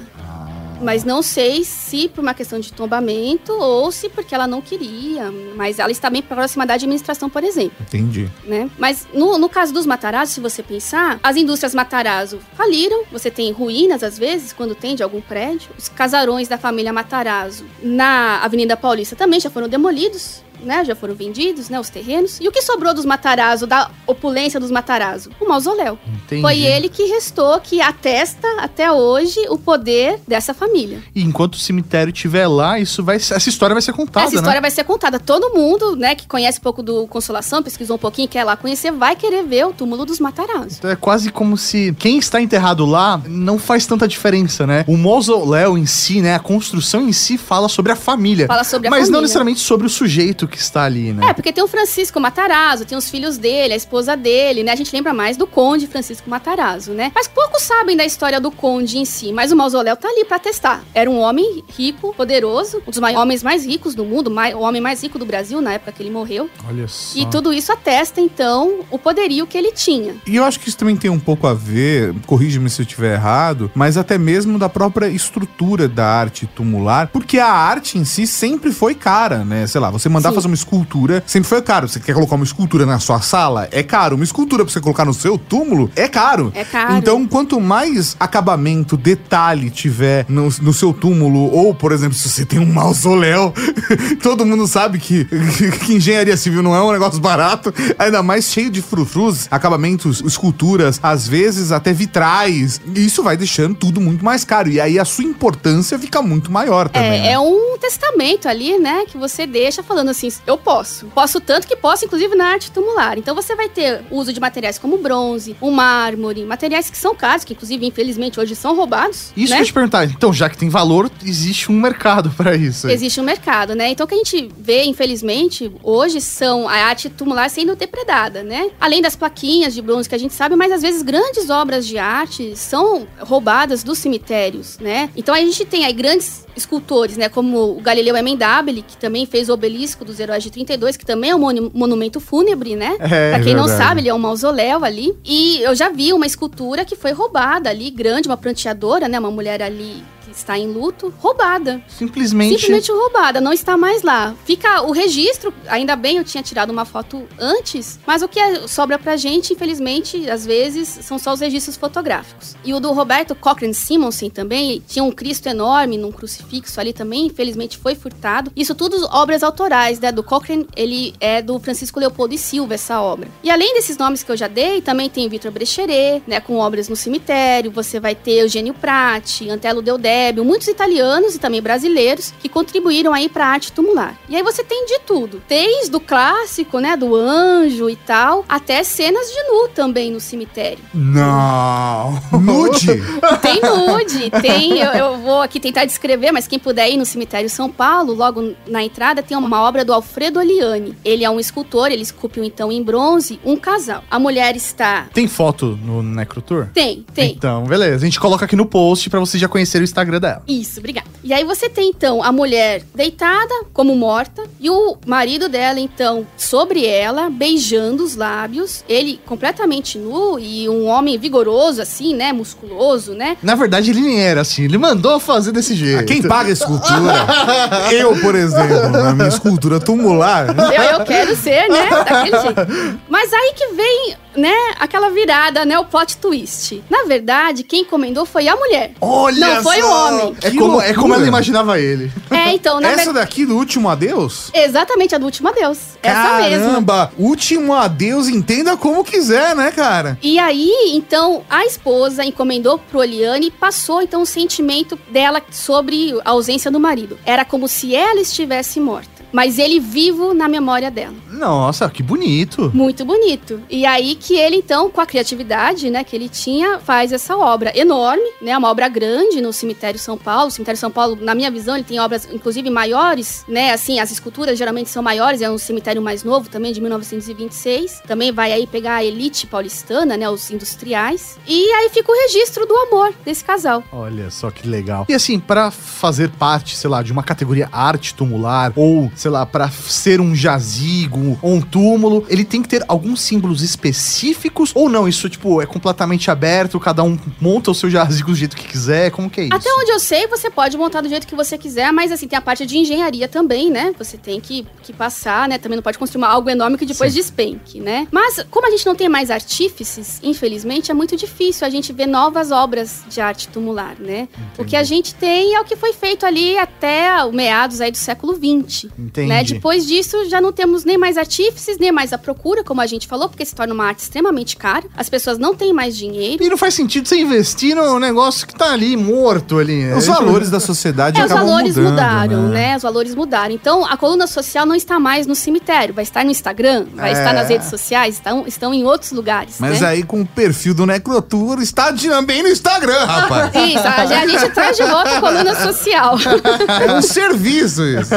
Mas não sei se por uma questão de tombamento ou se porque ela não queria. Mas ela está bem próxima da administração, por exemplo. Entendi. né? Mas no, no caso dos Matarazzo, se você pensar, as indústrias Matarazzo faliram. Você tem ruínas, às vezes, quando tem de algum prédio. Os casarões da família Matarazzo na Avenida Paulista também já foram demolidos. Né, já foram vendidos, né, os terrenos. E o que sobrou dos Matarazzo, da opulência dos Matarazzo? O mausoléu. Entendi. Foi ele que restou, que atesta até hoje o poder dessa família. E enquanto o cemitério estiver lá, isso vai, essa história vai ser contada, Essa história né? vai ser contada. Todo mundo, né, que conhece um pouco do Consolação, pesquisou um pouquinho, quer lá conhecer, vai querer ver o túmulo dos Matarazzo. Então é quase como se quem está enterrado lá não faz tanta diferença, né? O mausoléu em si, né? A construção em si fala sobre a família. Fala sobre a mas não família. necessariamente sobre o sujeito que está ali, né? É, porque tem o Francisco Matarazzo, tem os filhos dele, a esposa dele, né? A gente lembra mais do Conde Francisco Matarazzo, né? Mas poucos sabem da história do Conde em si, mas o mausoléu tá ali pra testar. Era um homem rico, poderoso, um dos homens mais ricos do mundo, o homem mais rico do Brasil na época que ele morreu. Olha só. E tudo isso atesta, então, o poderio que ele tinha. E eu acho que isso também tem um pouco a ver, corrige-me se eu estiver errado, mas até mesmo da própria estrutura da arte tumular, porque a arte em si sempre foi cara, né? Sei lá, você mandar Sim. fazer uma escultura sempre foi caro. Você quer colocar uma escultura na sua sala? É caro. Uma escultura pra você colocar no seu túmulo? É caro. É caro. Então, quanto mais acabamento, detalhe tiver no, no seu túmulo, ou, por exemplo, se você tem um mausoléu, todo mundo sabe que, que engenharia civil não é um negócio barato, ainda mais cheio de frufrus, acabamentos, esculturas, às vezes até vitrais. Isso vai deixando tudo muito mais caro. E aí a sua importância fica muito maior também. É, né? é um testamento ali, né? Que você deixa falando assim: eu posso. Posso tanto que posso, inclusive, na arte tumular. Então você vai ter uso de materiais como bronze, o mármore, materiais que são caros, que inclusive, infelizmente, hoje são roubados. Isso né? que eu te perguntar. Então, já que tem valor, existe um mercado pra isso. aí. Existe um mercado, né? Então o que a gente vê, infelizmente, hoje são a arte tumular sendo depredada, né? Além das plaquinhas de bronze que a gente sabe, mas às vezes grandes obras de arte são roubadas dos cemitérios, né? Então a gente tem aí grandes escultores, né? Como o Galileu Emendabile, que também fez o obelisco dos heróis de 32, que também é um monu- monumento fúnebre, né? É, pra quem não verdade. sabe, ele é um mausoléu ali. E eu já vi uma escultura que foi roubada ali, grande, uma pranteadora, né? Uma mulher ali está em luto, roubada. Simplesmente. Simplesmente roubada, não está mais lá. Fica o registro, ainda bem eu tinha tirado uma foto antes, mas o que é- sobra pra gente, infelizmente, às vezes, são só os registros fotográficos. E o do Roberto Cochrane Simonsen também, tinha um Cristo enorme num crucifixo ali também, infelizmente foi furtado. Isso tudo obras autorais, né? Do Cochrane, ele é do Francisco Leopoldo e Silva, essa obra. E além desses nomes que eu já dei, também tem Vitor Brecheret, né? Com obras no cemitério, você vai ter Eugênio Prati, Antelo Muitos italianos e também brasileiros que contribuíram aí pra arte tumular. E aí você tem de tudo, desde o clássico, né? Do anjo e tal, até cenas de nu também no cemitério. Não! Nude! Tem nude, tem. Eu, eu vou aqui tentar descrever, mas quem puder ir no cemitério São Paulo, logo na entrada, tem uma obra do Alfredo Oliani. Ele é um escultor, ele esculpiu então em bronze um casal. A mulher está. Tem foto no Necrotour? Tem, tem. Então, beleza. A gente coloca aqui no post pra vocês já conhecerem o Instagram Instagram dela. Isso, obrigada. E aí você tem então a mulher deitada, como morta, e o marido dela, então, sobre ela, beijando os lábios, ele completamente nu e um homem vigoroso, assim, né? Musculoso, né? Na verdade, ele nem era assim, ele mandou fazer desse jeito. Ah, Quem paga a escultura? eu, por exemplo, na minha escultura tumular. Eu, eu quero ser, né? Daquele jeito. Mas aí que vem, né, aquela virada, né? O plot twist. Na verdade, quem encomendou foi a mulher. Olha Não foi só! o homem. É como, é como ela imaginava ele. É, então, na Essa verdade. daqui do último adeus? Exatamente, a do último adeus. Essa mesma. Caramba, último adeus, entenda como quiser, né, cara? E aí, então, a esposa encomendou pro Oliane e passou, então, o sentimento dela sobre a ausência do marido. Era como se ela estivesse morta, mas ele vivo na memória dela. Nossa, que bonito. Muito bonito. E aí que ele, então, com a criatividade, né, que ele tinha, faz essa obra enorme, né, uma obra grande no cemitério São Paulo. O cemitério São Paulo, na minha visão, ele tem obras, inclusive, maiores, né, assim, as esculturas geralmente são maiores, é um cemitério mais novo também, de 1926. Também vai aí pegar a elite paulistana, né, os industriais. E aí fica o registro do amor desse casal. Olha só que legal. E assim, pra fazer parte, sei lá, de uma categoria arte tumular, ou, sei lá, pra ser um jazigo ou um túmulo, ele tem que ter alguns símbolos específicos, ou não? Isso, tipo, é completamente aberto, cada um monta o seu jazigo do jeito que quiser, como que é isso? Até onde eu sei, você pode montar do jeito que você quiser, mas assim, tem a parte de engenharia também, né? Você tem que, que passar, né? Também não pode construir algo enorme que depois despenque, né? Mas, como a gente não tem mais artífices, infelizmente, é muito difícil a gente ver novas obras de arte tumular, né? O que a gente tem é o que foi feito ali até meados aí do século XX. Entendi. Né? Depois disso, já não temos nem mais artífices, nem mais a procura, como a gente falou, porque se torna uma arte extremamente cara. As pessoas não têm mais dinheiro. E não faz sentido você investir num negócio que tá ali, morto ali. Os É, valores da sociedade É, os acabam valores mudando, mudaram, né? Os valores mudaram. Então, a coluna social não está mais no cemitério, vai estar no Instagram, vai É. estar nas redes sociais, estão, estão em outros lugares. Mas né? aí com o perfil do Necrotour está também no Instagram, rapaz. Isso, a, a gente traz de volta a coluna social. É um serviço isso.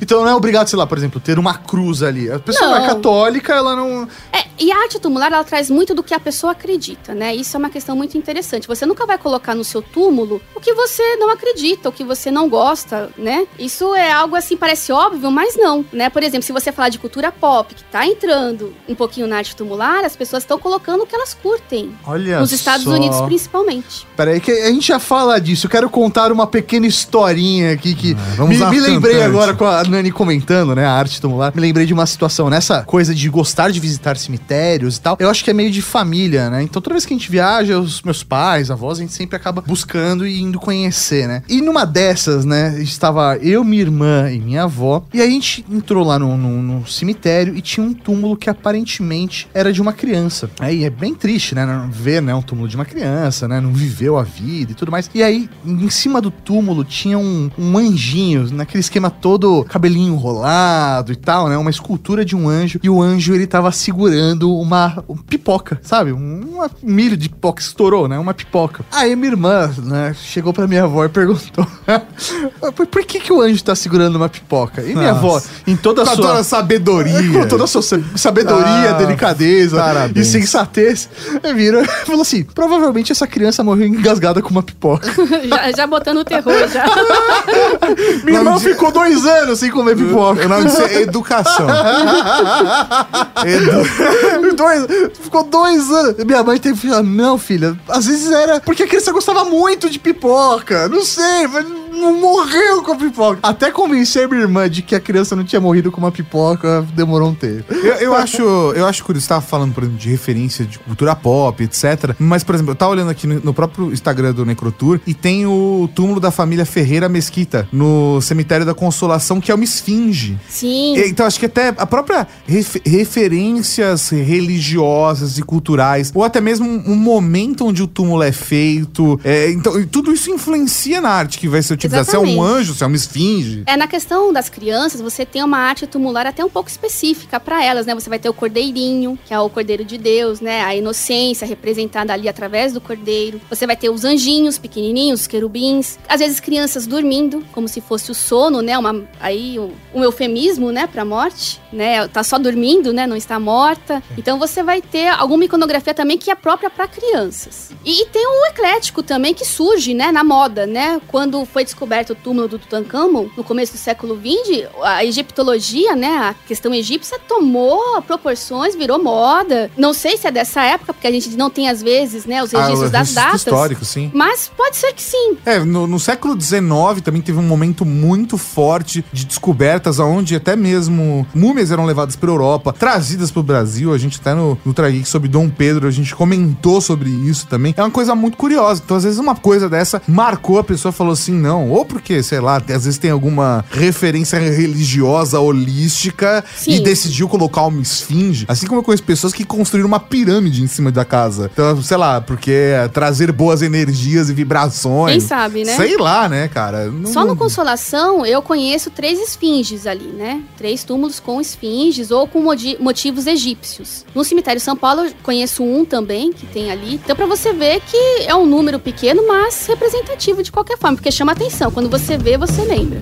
então não é obrigado, sei lá, por exemplo, ter uma cruz ali. A pessoa não, Não. é católica, ela não. É, e a arte tumular, ela traz muito do que a pessoa acredita, né? Isso é uma questão muito interessante. Você nunca vai colocar no seu túmulo o que você não acredita, o que você não gosta, né? Isso é algo assim, parece óbvio, mas não, né? Por exemplo, se você falar de cultura pop, que tá entrando um pouquinho na arte tumular, as pessoas estão colocando o que elas curtem. Olha Nos Estados só. Unidos, principalmente. Peraí, que a gente já fala disso. Eu quero contar uma pequena historinha aqui que vamos me, me lembrei agora com a Nani comentando, né? A arte tumular. Me lembrei de uma situação nessa coisa de gostar de visitar cemitérios e tal. Eu acho que é meio de família, né? Então toda vez que a gente viaja, os meus pais, avós, a gente sempre acaba buscando e indo conhecer, né? E numa dessas, né? Estava eu, minha irmã e minha avó. E aí a gente entrou lá no, no- no cemitério e tinha um túmulo que aparentemente era de uma criança. Aí é bem triste, né? Ver, né? Um túmulo de uma criança, né? Não viveu a vida e tudo mais. E aí, em cima do túmulo tinha um, um anjinho, naquele esquema todo cabelinho enrolado e tal, né? Uma escultura de um anjo. E o anjo, ele tava segurando uma um pipoca, sabe? Um, uma- milho de pipoca estourou, né? Uma pipoca. Aí minha irmã, né? Chegou pra minha avó e perguntou: por, que que o anjo tá segurando uma pipoca? E minha Nossa. avó, em toda a sua... sabedoria. Com toda a sua sa- sabedoria, Ah, delicadeza parabéns. e sensatez, aí virou e falou assim: provavelmente essa criança morreu engasgada com uma pipoca. já, já botando o terror, já. Minha irmã ficou dois anos sem comer pipoca. O nome disso é educação. Edu... dois, ficou dois anos. Minha mãe teve que falar: não, filha, às vezes era porque a criança gostava muito de pipoca. Não sei, mas não morreu com a pipoca. Até convencer minha irmã de que a criança não tinha morrido com uma pipoca, demorou um tempo. Eu, eu acho, eu acho curioso, você tava falando, por exemplo, de referência de cultura pop, etc. Mas, por exemplo, eu tava olhando aqui no, no próprio Instagram do Necrotour e tem o túmulo da família Ferreira Mesquita no cemitério da Consolação, que é uma esfinge. Sim. E, Então, acho que até a própria ref- referências religiosas e culturais, ou até mesmo um, um momento onde o túmulo é feito. é, então, tudo isso influencia na arte que vai ser utilizada que quiser. Se é um anjo, se é uma esfinge. É, na questão das crianças, você tem uma arte tumular até um pouco específica para elas, né? Você vai ter o cordeirinho, que é o cordeiro de Deus, né? A inocência representada ali através do cordeiro. Você vai ter os anjinhos pequenininhos, os querubins. Às vezes crianças dormindo, como se fosse o sono, né? Uma, aí um, um eufemismo, né? Pra morte, né? Tá só dormindo, né? Não está morta. Então você vai ter alguma iconografia também que é própria para crianças. E, e tem o eclético também que surge, né? Na moda, né? Quando foi descoberto o túmulo do Tutankhamon, no começo do século XX, a egiptologia, né? A questão egípcia tomou proporções, virou moda. Não sei se é dessa época, porque a gente não tem, às vezes, né? Os registros Ah, das datas. histórico, sim. Mas pode ser que sim. É, no, no século XIX também teve um momento muito forte de descobertas, onde até mesmo múmias eram levadas para Europa, trazidas para o Brasil. A gente até no, no Trageek sobre Dom Pedro, a gente comentou sobre isso também. É uma coisa muito curiosa. Então, às vezes, uma coisa dessa marcou a pessoa falou assim, não. Ou porque, sei lá, às vezes tem alguma referência religiosa, holística, Sim. e decidiu colocar uma esfinge. Assim como eu conheço pessoas que construíram uma pirâmide em cima da casa. Então, sei lá, porque é trazer boas energias e vibrações. Quem sabe, né? Sei lá, né, cara? Não- Só no Consolação eu conheço três esfinges ali, né? Três túmulos com esfinges ou com motivos egípcios. No cemitério São Paulo eu conheço um também que tem ali. Então pra você ver que é um número pequeno, mas representativo de qualquer forma, porque chama atenção. Quando você vê, você lembra.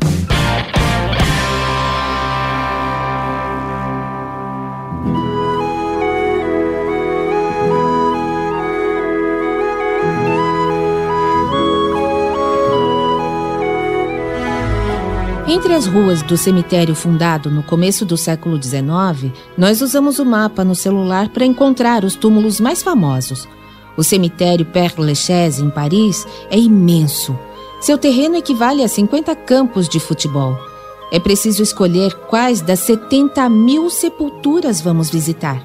Entre as ruas do cemitério fundado no começo do século XIX, nós usamos o mapa no celular para encontrar os túmulos mais famosos. O cemitério Père Lachaise, em Paris, é imenso. Seu terreno equivale a 50 campos de futebol. É preciso escolher quais das 70 mil sepulturas vamos visitar.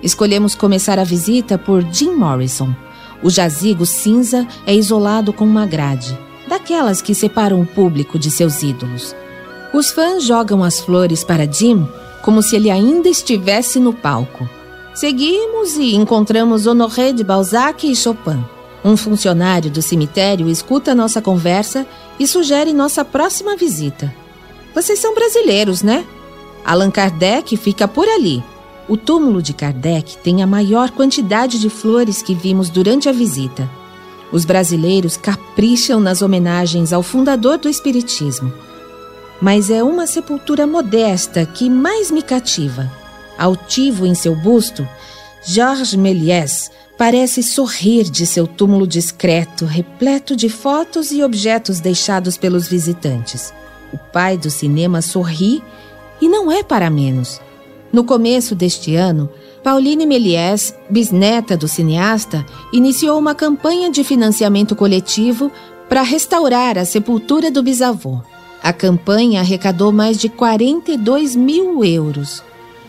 Escolhemos começar a visita por Jim Morrison. O jazigo cinza é isolado com uma grade, daquelas que separam o público de seus ídolos. Os fãs jogam as flores para Jim como se ele ainda estivesse no palco. Seguimos e encontramos Honoré de Balzac e Chopin. Um funcionário do cemitério escuta nossa conversa e sugere nossa próxima visita. Vocês são brasileiros, né? Allan Kardec fica por ali. O túmulo de Kardec tem a maior quantidade de flores que vimos durante a visita. Os brasileiros capricham nas homenagens ao fundador do Espiritismo. Mas é uma sepultura modesta que mais me cativa. Altivo em seu busto, Georges Méliès parece sorrir de seu túmulo discreto, repleto de fotos e objetos deixados pelos visitantes. O pai do cinema sorri e não é para menos. No começo deste ano, Pauline Méliès, bisneta do cineasta, iniciou uma campanha de financiamento coletivo para restaurar a sepultura do bisavô. A campanha arrecadou mais de 42 mil euros.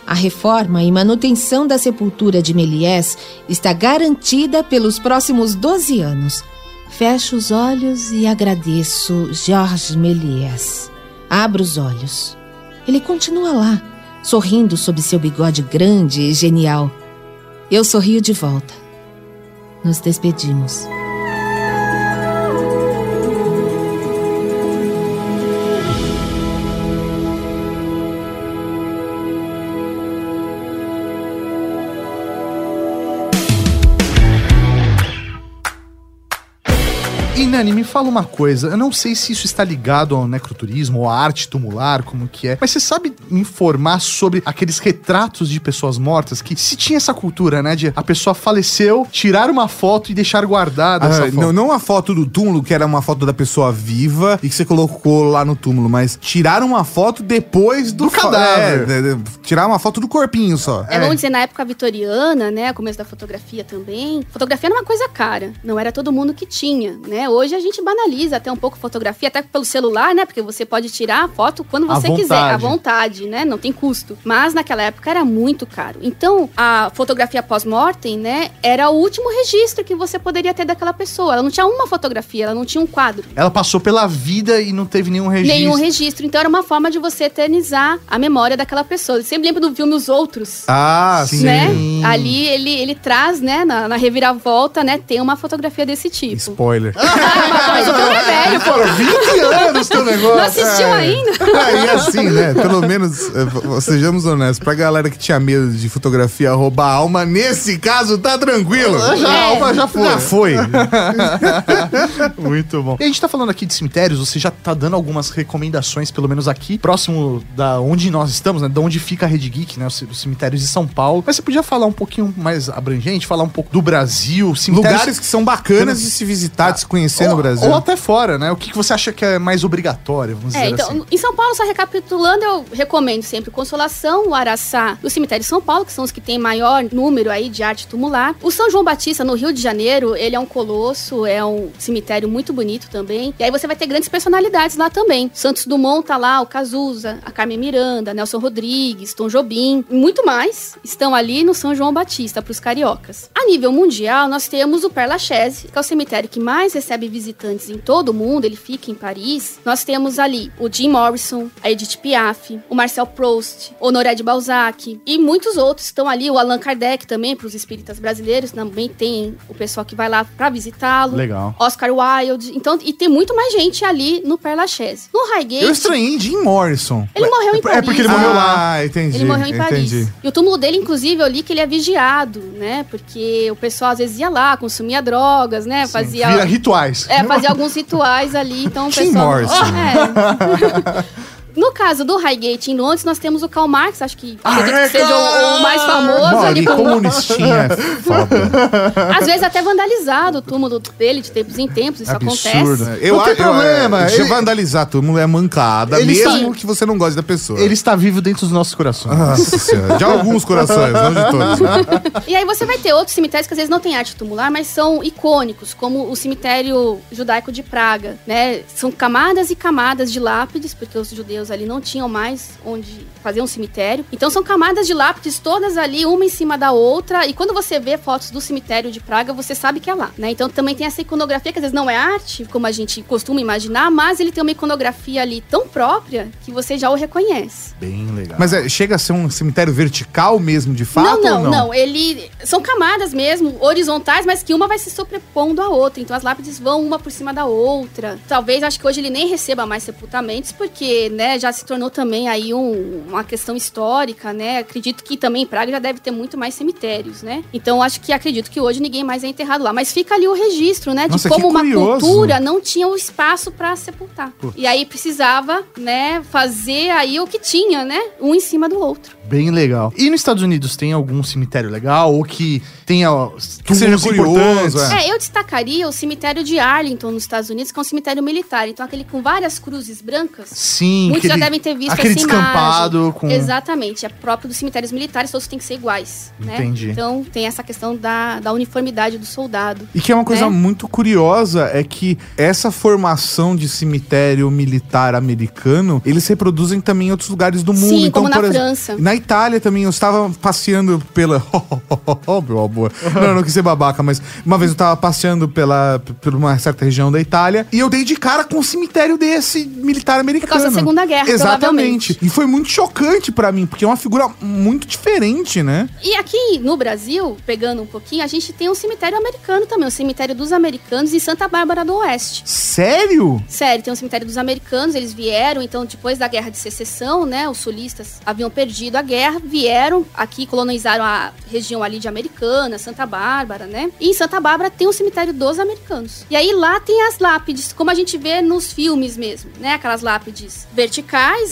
A reforma e manutenção da sepultura de Méliès está garantida pelos próximos 12 anos. Fecho os olhos e agradeço Georges Méliès. Abro os olhos. Ele continua lá, sorrindo sob seu bigode grande e genial. Eu sorrio de volta. Nos despedimos. Nani, me fala uma coisa. Eu não sei se isso está ligado ao necroturismo ou à arte tumular, como que é. Mas você sabe me informar sobre aqueles retratos de pessoas mortas que se tinha essa cultura, né? De a pessoa faleceu, tirar uma foto e deixar guardada essa Ah, foto. não, não a foto do túmulo, que era uma foto da pessoa viva e que você colocou lá no túmulo, mas tirar uma foto depois do, Do cadáver. É, de- tirar uma foto do corpinho só. É, vamos dizer, na época vitoriana, né? Começo da fotografia também. Fotografia era uma coisa cara. Não era todo mundo que tinha, né? Hoje a gente banaliza até um pouco fotografia, até pelo celular, né? Porque você pode tirar a foto quando À você quiser, à vontade. né? Não tem custo. Mas naquela época era muito caro. Então, a fotografia pós-mortem, né? Era o último registro que você poderia ter daquela pessoa. Ela não tinha uma fotografia, ela não tinha um quadro. Ela passou pela vida e não teve nenhum registro. Nenhum registro. Então era uma forma de você eternizar a memória daquela pessoa. Eu sempre lembro do filme Os Outros. Ah, Sim. sim. né? Ali ele, ele traz, né, na, na reviravolta, né, tem uma fotografia desse tipo. Spoiler. Mas o filme é velho, pô. Foram 20 anos teu negócio. Não assistiu ainda? É, e assim, né? Pelo menos, eh, sejamos honestos, pra galera que tinha medo de fotografia roubar a alma, nesse caso tá tranquilo. Já, É. a alma já foi. Já foi. Muito bom. E a gente tá falando aqui de cemitérios, você já tá dando algumas recomendações, pelo menos aqui, próximo da onde nós estamos, né? Da onde fica a Rede Geek, né? Os os cemitérios de São Paulo. Mas você podia falar um pouquinho mais abrangente, falar um pouco do Brasil, cemitérios... Lugares que são bacanas de se visitar, de se conhecer no Brasil. Ou até fora, né? O que, que você acha que é mais obrigatório, vamos É, dizer então, assim? em São Paulo, só recapitulando, eu recomendo sempre o Consolação, o Araçá e o Cemitério de São Paulo, que são os que têm maior número aí de arte tumular. O São João Batista, no Rio de Janeiro, ele é um colosso, é um cemitério muito bonito também. E aí você vai ter grandes personalidades lá também. Santos Dumont tá lá, o Cazuza, a Carmen Miranda, Nelson Rodrigues, Tom Jobim, e muito mais estão ali no São João Batista para os cariocas. A nível mundial, nós temos o Père Lachaise, que é o cemitério que mais recebe visitantes em todo o mundo, ele fica em Paris. Nós temos ali o Jim Morrison, a Edith Piaf, o Marcel Proust, Honoré de Balzac e muitos outros estão ali, o Allan Kardec também, para os espíritas brasileiros, também tem o pessoal que vai lá para visitá-lo. Legal. Oscar Wilde, então, e tem muito mais gente ali no Père Lachaise. No Highgate, Eu estranhei Jim Morrison. ele morreu em é Paris. porque ele morreu lá. Ah, entendi. Ele morreu em Paris. Entendi. E o túmulo dele, inclusive, eu li que ele é vigiado, né? Porque o pessoal às vezes ia lá, consumia drogas, né? Fazia. Vira rituais. É, fazia alguns rituais ali, então o Tim pessoal. Morrison. É. No caso do Highgate em Londres, nós temos o Karl Marx, acho que acredito é que seja o, o mais famoso Mauri, ali. Com, comunistinha é foda. às vezes até vandalizado o túmulo dele de tempos em tempos, isso Absurdo. acontece. Eu, Não tem eu- problema, é, ele- vandalizar mundo é mancada, Ele mesmo sabe- que você não goste da pessoa. Ele está vivo dentro dos nossos corações. Nossa senhora. De alguns corações, não de todos. E aí você vai ter outros cemitérios que às vezes não tem arte tumular, mas são icônicos, como o cemitério judaico de Praga, né? São camadas e camadas de lápides, porque os judeus ali não tinham mais onde fazer um cemitério. Então são camadas de lápides todas ali, uma em cima da outra, e quando você vê fotos do cemitério de Praga, você sabe que é lá, né? Então também tem essa iconografia, que às vezes não é arte, como a gente costuma imaginar, mas ele tem uma iconografia ali tão própria que você já o reconhece. Bem legal. Mas é, chega a ser um cemitério vertical mesmo, de fato? não, ou não, não, não, Ele são camadas mesmo, horizontais, mas que uma vai se sobrepondo à outra. Então as lápides vão uma por cima da outra. Talvez acho que hoje ele nem receba mais sepultamentos, porque, né, já se tornou também aí um- uma questão histórica, né? Acredito que também em Praga já deve ter muito mais cemitérios, né? Então acho que acredito que hoje ninguém mais é enterrado lá. Mas fica ali o registro, né? Nossa, de como uma cultura não tinha o espaço para sepultar. E aí precisava, né, fazer aí o que tinha, né? Um em cima do outro. Bem legal. E nos Estados Unidos tem algum cemitério legal ou que tenha Que seja curioso, é. É, eu destacaria o cemitério de Arlington, nos Estados Unidos, que é um cemitério militar. Então, aquele com várias cruzes brancas. Sim, Muitos já aquele- devem ter visto aquele essa descampado imagem. com Exatamente, é próprio dos cemitérios militares, todos têm que ser iguais. né? Entendi. Então, tem essa questão da, da uniformidade do soldado. E que é uma coisa né? muito curiosa é que essa formação de cemitério militar americano, eles reproduzem também em outros lugares do mundo. Sim, então, como na por exemplo, França. Na Itália também, eu estava passeando pela. Meu amor. Não, não quis ser babaca, mas uma vez eu estava passeando pela, por uma certa região da Itália e eu dei de cara com um cemitério desse militar americano. causa da Segunda Guerra, Exatamente. E foi muito chocante pra mim, porque é uma figura muito diferente, né? E aqui no Brasil, pegando um pouquinho, a gente tem um cemitério americano também, o cemitério dos americanos em Santa Bárbara do Oeste. Sério? Sério, tem um cemitério dos americanos, eles vieram, então, depois da guerra de secessão, né? Os sulistas haviam perdido a guerra, vieram aqui, colonizaram a região ali de Americana, Santa Bárbara, né? E em Santa Bárbara tem um cemitério dos americanos. E aí lá tem as lápides, como a gente vê nos filmes mesmo, né? Aquelas lápides verticais,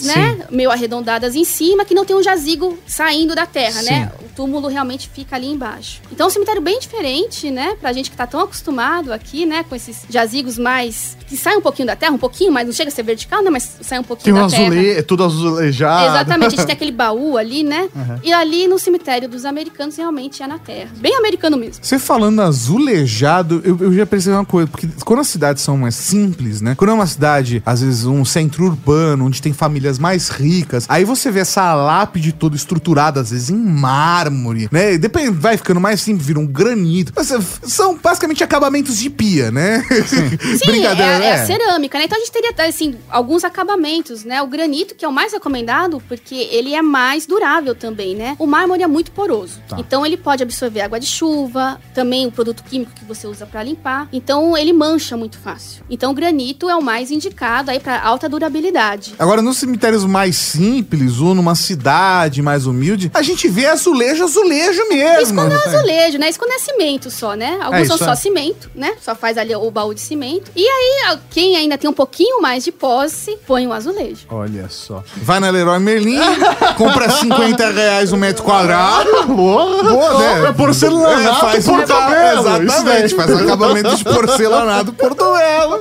né? Meio arredondadas em cima, que não tem um jazigo saindo da terra, né? O túmulo realmente fica ali embaixo. Então é um cemitério bem diferente, né? Pra gente que tá tão acostumado aqui, né? Com esses jazigos mais. que saem um pouquinho da terra, um pouquinho, mas não chega a ser vertical, né? Mas sai um Tem pouquinho um da terra. azule... é tudo azulejado. Exatamente, a gente tem aquele baú ali, né? E ali no cemitério dos americanos realmente é na terra. Bem americano mesmo. Você falando azulejado, eu, eu já percebi uma coisa, porque quando as cidades são mais simples, né? Quando é uma cidade, às vezes, um centro urbano, onde tem famílias mais ricas, aí você vê essa lápide toda estruturada, às vezes, em mármore, né? E Depois vai ficando mais simples, vira um granito. Mas, é, São basicamente acabamentos de pia, né? Sim, é, a- é a cerâmica, né? Então a gente teria, assim, alguns acabamentos, né? O granito, que é o mais recomendado, porque ele é mais durável também, né? O mármore é muito poroso. Tá. Então ele pode absorver água de chuva, também o produto químico que você usa para limpar. Então ele mancha muito fácil. Então o granito é o mais indicado aí para alta durabilidade. Agora, nos cemitérios mais simples ou numa cidade mais humilde, a gente vê azulejo, azulejo mesmo. Isso quando é azulejo, né? Isso quando é cimento só, né? Alguns É, são só é. cimento, né? Só faz ali o baú de cimento. E aí, quem ainda tem um pouquinho mais de posse, põe o azulejo. Olha só. Vai na Leroy Merlin, compra 50 reais um metro quadrado. Boa, Boa, né? É porcelanato É, faz um portobello, Exatamente, faz um acabamento de porcelanato portobello.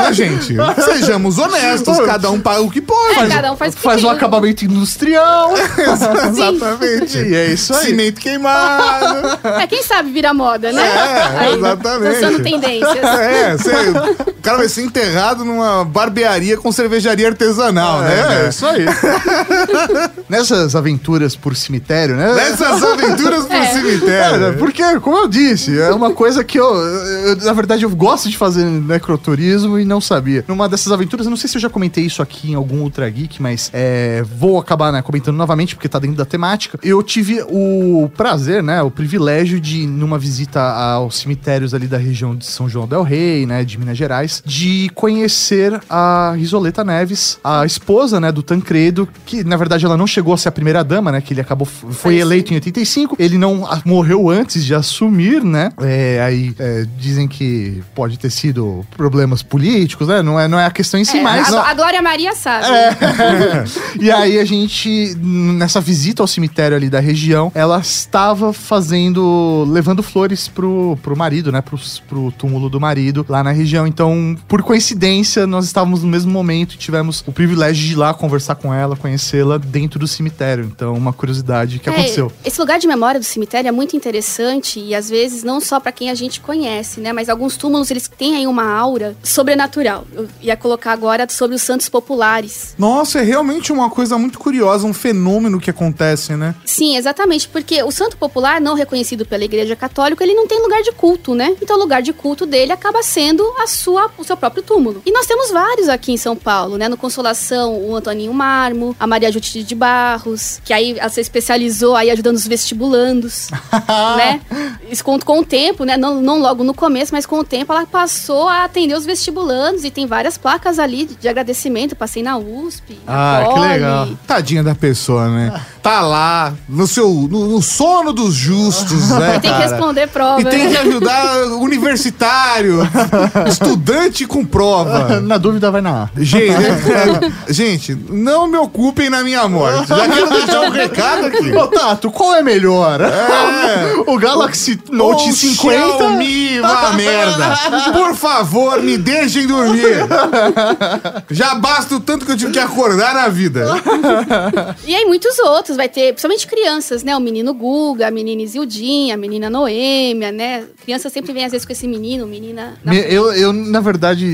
Não, gente, sejamos honestos, cada um paga o que pode. É, cada um faz o que Faz um tem. acabamento industrial. Exatamente. E é isso aí. Cimento queimado. É, quem sabe vira moda, né? É, Aí, exatamente. Lançando tendências. É, sei, o cara vai ser enterrado numa barbearia com cervejaria artesanal, né? É, isso aí. Nessas aventuras por cemitério, né? Nessas aventuras por É. É, cemitério. porque, como eu disse, é uma coisa que eu, eu- Na verdade, eu gosto de fazer necroturismo e não sabia. Numa dessas aventuras, eu não sei se eu já comentei isso aqui em algum Ultra Geek, mas é, vou acabar né, comentando novamente, porque tá dentro da temática. Eu tive o prazer, né? O privilégio de, numa visita aos cemitérios ali da região de São João del Rei, né? De Minas Gerais, de conhecer a Risoleta Neves, a esposa, né? Do Tancredo, que na verdade ela não chegou a ser a primeira dama, né? Que ele acabou, foi Faleceu. eleito em 85. Ele não a- morreu antes de assumir, né? É, aí é, dizem que pode ter sido problemas políticos, né? Não é, não é a questão em si, É, mas. a, a Glória Maria sabe. e aí a gente, nessa visita ao cemitério ali da região, ela estava fazendo, levando flores pro, pro marido, né? Pro, pro túmulo do marido lá na região. Então, por coincidência, nós estávamos no mesmo momento e tivemos o privilégio de ir lá conversar com ela, conhecê-la dentro do cemitério. Então, uma curiosidade que É, aconteceu. Esse lugar de memória do cemitério é muito interessante e às vezes não só pra quem a gente conhece, né? Mas alguns túmulos eles têm aí uma aura sobrenatural. Eu ia colocar agora sobre os santos populares. Nossa, é realmente uma coisa muito curiosa, um fenômeno que acontece, né? Sim, exatamente, porque o santo popular não reconhecido pela Igreja Católica, ele não tem lugar de culto, né? Então o lugar de culto dele acaba sendo a sua, o seu próprio túmulo. E nós temos vários aqui em São Paulo, né? No Consolação, o Antoninho Marmo, a Maria Judite de Barros, que aí ela se especializou aí ajudando os vestibulandos, né? Isso com, com o tempo, né? Não, não logo no começo, mas com o tempo ela passou a atender os vestibulandos e tem várias placas ali de, de agradecimento. Passei na USP, na Ah, que Poli. legal. Tadinha da pessoa, né? Tá lá, no seu. no, no sono dos justos, né? E tem que cara? responder prova. E tem né? que ajudar universitário, estudante com prova. Na dúvida, vai na A. Gente, é, gente, não me ocupem na minha morte. Já quero deixar um recado aqui. Ô, Tato, qual é melhor? É. O Galaxy Note Ou 50? Xiaomi, vá merda. Por favor, me deixem dormir. Já basta o tanto que eu tive que acordar na vida. E aí muitos outros, vai ter, principalmente crianças, né? O menino Guga, a menina Isildinha, a menina Noêmia, né? Criança sempre vem às vezes com esse menino, menina... na- Me- Eu, eu, na verdade,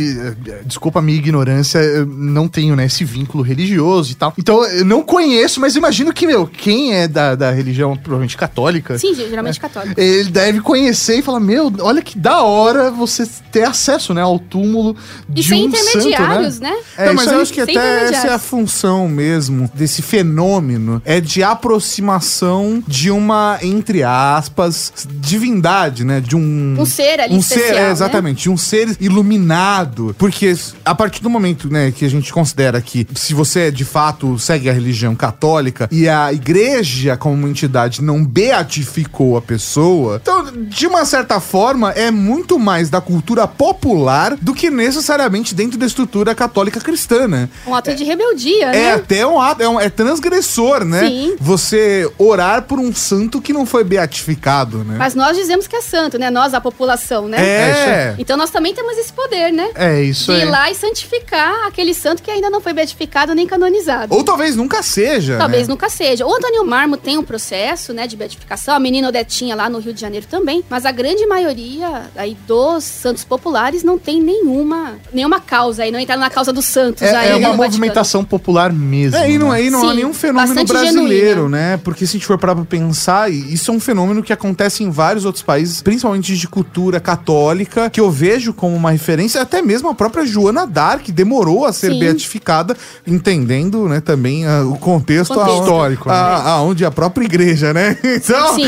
eh, desculpa a minha ignorância, eu não tenho, né, esse vínculo religioso e tal. Então, eu não conheço, mas imagino que, meu, quem é da, da religião, provavelmente católica, Sim, geralmente católico. ele deve conhecer e falar, meu, olha que da hora você ter acesso, né, ao túmulo E de sem um santo, intermediários, né? É, não, mas eu acho que sem até essa é a função mesmo desse fenômeno, é de aproximação de uma, entre aspas, divindade, né? De um... Um ser ali um especial, ser, é, né? exatamente, de um ser iluminado. Porque a partir do momento, né, que a gente considera que se você de fato segue a religião católica e a igreja como uma entidade não beatificou a pessoa, então, de uma certa forma, é muito mais da cultura popular do que necessariamente dentro da estrutura católica cristã, né? Um ato de rebeldia, É né? até um ato, é, um- é transgressor, né? Sim. Você orar por um santo que não foi beatificado, né? Mas nós dizemos que é santo, né? Nós, a população, né? É. Então nós também temos esse poder, né? É, isso de ir lá e santificar aquele santo que ainda não foi beatificado nem canonizado. Ou talvez nunca seja. Talvez né? nunca seja. O Antônio Marmo tem um processo, né, de beatificação. A menina Odetinha lá no Rio de Janeiro também. Mas a grande maioria aí dos santos populares não tem nenhuma, nenhuma causa aí. Não entraram na causa dos santos É, aí. é uma movimentação popular mesmo. É, e não, né? e não há Sim, nenhum fenômeno brasileiro brasileiro, genuína. né? Porque se a gente for parar pra pensar, isso é um fenômeno que acontece em vários outros países, principalmente de cultura católica, que eu vejo como uma referência, até mesmo a própria Joana Dark demorou a ser Sim. beatificada, entendendo, né, também ah, o contexto, Contexto. Histórico, né? a- aonde a própria igreja, né? Então, Sim.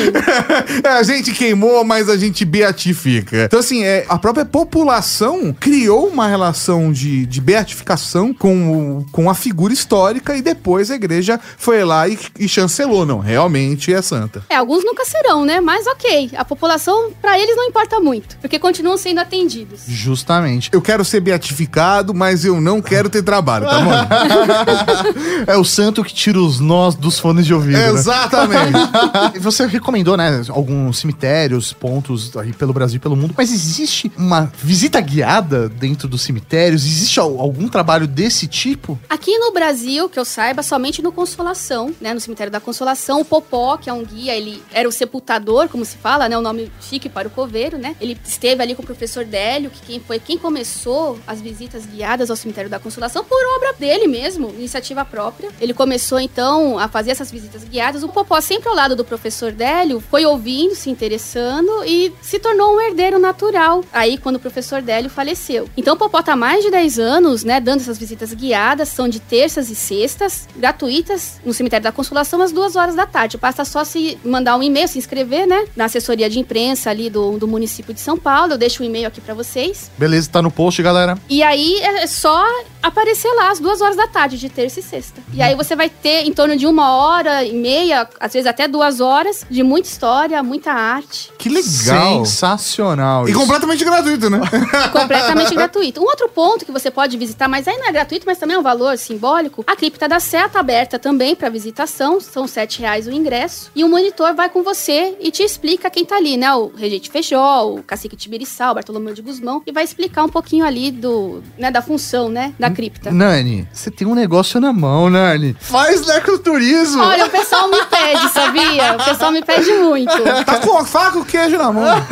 a gente queimou, mas a gente beatifica. Então, assim, é, a própria população criou uma relação de, de beatificação com, o- com a figura histórica e depois a igreja foi lá e, e chancelou. Não, realmente é santa. É, alguns nunca serão, né? Mas ok, a população, pra eles não importa muito, porque continuam sendo atendidos. Justamente. Eu quero ser beatificado, mas eu não quero ter trabalho, tá bom? É o santo que tira os nós dos fones de ouvido. né? Exatamente. Você recomendou, né, alguns cemitérios, pontos aí pelo Brasil e pelo mundo, mas existe uma visita guiada dentro dos cemitérios? Existe al- algum trabalho desse tipo? Aqui no Brasil, que eu saiba, somente no Consolação, né? No cemitério da Consolação, o Popó, que é um guia, ele era o sepultador, como se fala, né? O nome chique para o coveiro, né? Ele esteve ali com o professor Délio, que quem foi quem começou as visitas guiadas ao cemitério da Consolação por obra dele mesmo, iniciativa própria. Ele começou então a fazer essas visitas guiadas. O Popó, sempre ao lado do professor Délio, foi ouvindo, se interessando e se tornou um herdeiro natural. Aí, quando o professor Délio faleceu. Então, o Popó tá mais de 10 anos, né, dando essas visitas guiadas, são de terças e sextas, gratuitas, no cemitério da Consolação, às duas horas da tarde. Basta só se mandar um e-mail, se inscrever, né, na assessoria de imprensa ali do, do município de São Paulo. Eu deixo o e-mail aqui pra vocês. Beleza, tá no post, galera. E aí é só aparecer lá às duas horas da tarde, de terça e sexta. E aí você vai ter em torno de uma hora e meia, às vezes até duas horas, de muita história, muita arte, Que legal. Sensacional. E isso. completamente gratuito, né? completamente gratuito. Um outro ponto que você pode visitar, mas aí não é gratuito, mas também é um valor simbólico, a cripta da Sé tá aberta também para visitação, são sete reais o ingresso, e o monitor vai com você e te explica quem tá ali, né? O Regente Feijó, o Cacique Tibiriçá, o Bartolomeu de Guzmão, e vai explicar um pouquinho ali do, né, da função, né, da cripta. Nani, você tem um negócio na mão, Nani. Faz necroturismo. Olha, o pessoal me pede, sabia? O pessoal me pede muito. Tá com a faca o queijo na mão.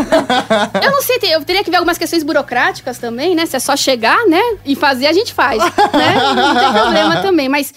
Eu não sei, eu teria que ver algumas questões burocráticas também, né? Se é só chegar, né? E fazer, a gente faz, né? Não tem problema também, mas...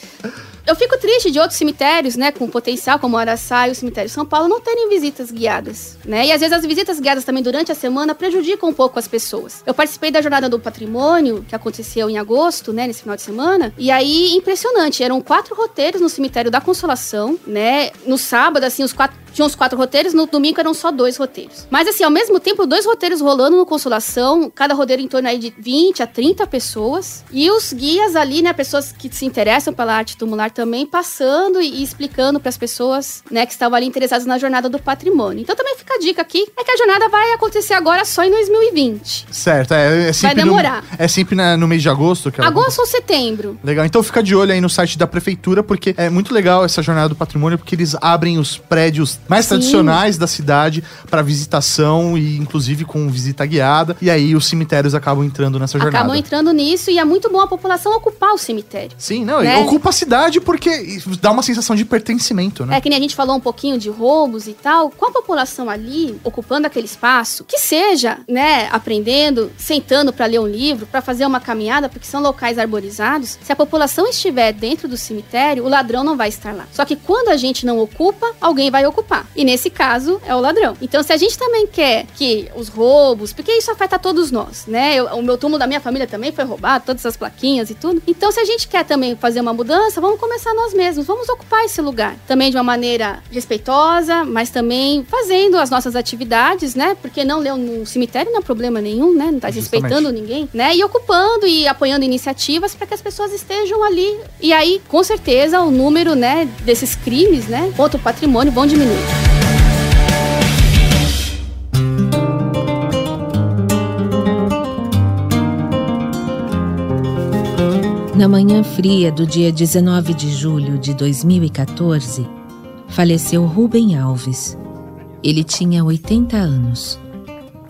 Eu fico triste de outros cemitérios, né, com potencial, como o Araçá e o cemitério São Paulo, não terem visitas guiadas, né? E às vezes as visitas guiadas também durante a semana prejudicam um pouco as pessoas. Eu participei da Jornada do Patrimônio, que aconteceu em agosto, né, nesse final de semana, e aí, impressionante, eram quatro roteiros no cemitério da Consolação, né? No sábado, assim, os quatro tinha uns quatro roteiros, no domingo eram só dois roteiros. Mas assim, ao mesmo tempo, dois roteiros rolando no Consolação, cada roteiro em torno aí de 20 a 30 pessoas. E os guias ali, né, pessoas que se interessam pela arte tumular também, passando e, explicando para as pessoas, né, que estavam ali interessadas na jornada do patrimônio. Então também fica a dica aqui, é que a jornada vai acontecer agora só em 2020. Certo, é, é sempre no- demorar. é sempre na- no mês de agosto que ela Agosto ou setembro. Legal, então fica de olho aí no site da prefeitura, porque é muito legal essa jornada do patrimônio, porque eles abrem os prédios mais Sim. tradicionais da cidade para visitação e inclusive com visita guiada. E aí os cemitérios acabam entrando nessa jornada. Acabam entrando nisso e é muito bom a população ocupar o cemitério. Sim, não, Né? ocupa a cidade porque dá uma sensação de pertencimento, né? É que nem a gente falou um pouquinho de roubos e tal. Com a população ali ocupando aquele espaço, que seja, né, aprendendo, sentando para ler um livro, para fazer uma caminhada, porque são locais arborizados. Se a população estiver dentro do cemitério, o ladrão não vai estar lá. Só que quando a gente não ocupa, alguém vai ocupar. E nesse caso é o ladrão. Então, se a gente também quer que os roubos, porque isso afeta todos nós, né? Eu- o meu túmulo da minha família também foi roubado, todas essas plaquinhas e tudo. Então, se a gente quer também fazer uma mudança, vamos começar nós mesmos, vamos ocupar esse lugar. Também de uma maneira respeitosa, mas também fazendo as nossas atividades, né? Porque não ler no cemitério não é problema nenhum, né? Não tá respeitando ninguém, né? E ocupando e apoiando iniciativas para que as pessoas estejam ali. E aí, com certeza, o número, né, desses crimes, né, contra o patrimônio vão diminuir. Na manhã fria do dia 19 de julho de 2014, faleceu Rubem Alves. Ele tinha 80 anos.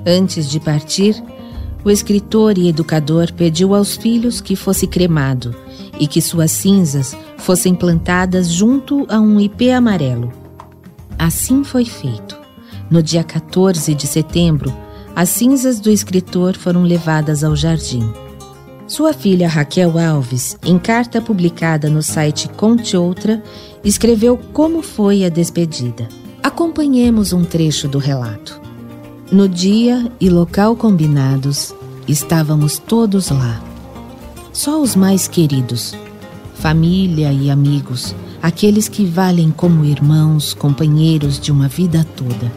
Antes de partir, o escritor e educador pediu aos filhos que fosse cremado e que suas cinzas fossem plantadas junto a um ipê amarelo. Assim foi feito. No dia 14 de setembro, as cinzas do escritor foram levadas ao jardim. Sua filha Raquel Alves, em carta publicada no site Conte Outra, escreveu como foi a despedida. Acompanhemos um trecho do relato. No dia e local combinados, estávamos todos lá. Só os mais queridos, família e amigos, aqueles que valem como irmãos, companheiros de uma vida toda.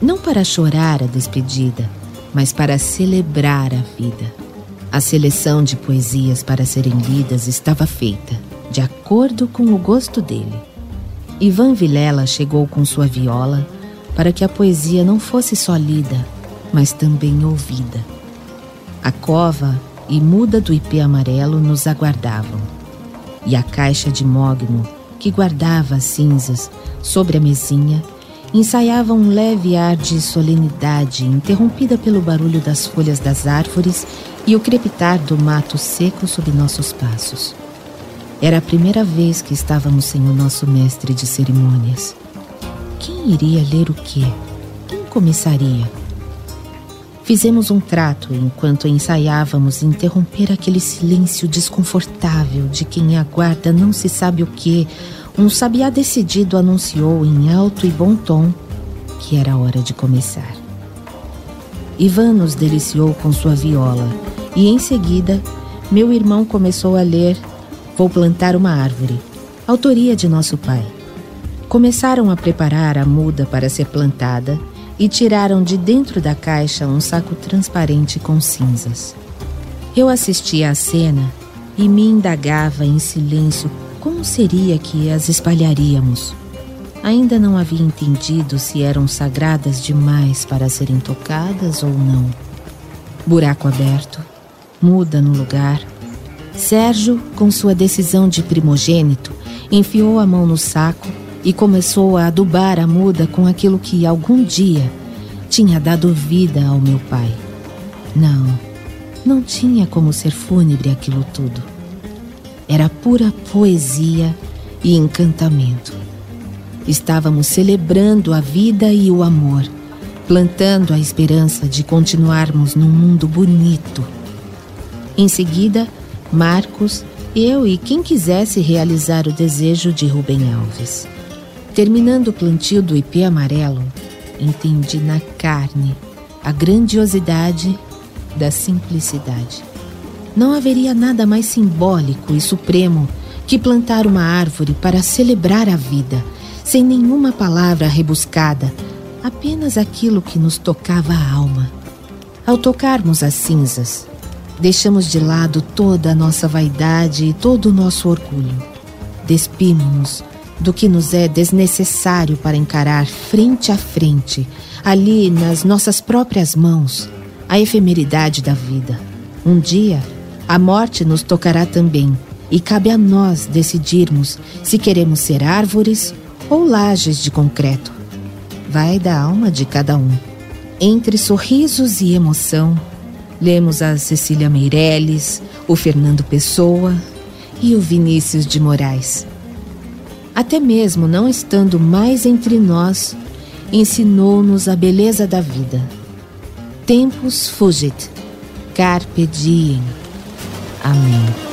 Não para chorar a despedida, mas para celebrar a vida. A seleção de poesias para serem lidas estava feita, de acordo com o gosto dele. Ivan Vilela chegou com sua viola para que a poesia não fosse só lida, mas também ouvida. A cova e muda do ipê amarelo nos aguardavam, e a caixa de mogno, que guardava as cinzas sobre a mesinha, ensaiava um leve ar de solenidade interrompida pelo barulho das folhas das árvores e o crepitar do mato seco sob nossos passos. Era a primeira vez que estávamos sem o nosso mestre de cerimônias. Quem iria ler o quê? Quem começaria? Fizemos um trato enquanto ensaiávamos interromper aquele silêncio desconfortável de quem aguarda não se sabe o que. Um sabiá decidido anunciou em alto e bom tom que era hora de começar. Ivan nos deliciou com sua viola e em seguida meu irmão começou a ler Vou plantar uma árvore, autoria de nosso pai. Começaram a preparar a muda para ser plantada e tiraram de dentro da caixa um saco transparente com cinzas. Eu assistia à cena e me indagava em silêncio como seria que as espalharíamos. Ainda não havia entendido se eram sagradas demais para serem tocadas ou não. Buraco aberto, muda no lugar Sérgio, com sua decisão de primogênito, enfiou a mão no saco e começou a adubar a muda com aquilo que algum dia tinha dado vida ao meu pai. Não, não tinha como ser fúnebre aquilo tudo. Era pura poesia e encantamento. Estávamos celebrando a vida e o amor, plantando a esperança de continuarmos num mundo bonito. Em seguida, Marcos, eu e quem quisesse realizar o desejo de Rubem Alves. Terminando o plantio do ipê amarelo, entendi na carne a grandiosidade da simplicidade. Não haveria nada mais simbólico e supremo que plantar uma árvore para celebrar a vida, sem nenhuma palavra rebuscada, apenas aquilo que nos tocava a alma. Ao tocarmos as cinzas, Deixamos de lado toda a nossa vaidade e todo o nosso orgulho. Despimos-nos do que nos é desnecessário para encarar frente a frente, ali nas nossas próprias mãos, a efemeridade da vida. Um dia, a morte nos tocará também, e cabe a nós decidirmos se queremos ser árvores ou lajes de concreto. Vai da alma de cada um. Entre sorrisos e emoção, Lemos a Cecília Meirelles, o Fernando Pessoa e o Vinícius de Moraes. Até mesmo não estando mais entre nós, ensinou-nos a beleza da vida. Tempus fugit, carpe diem. Amém.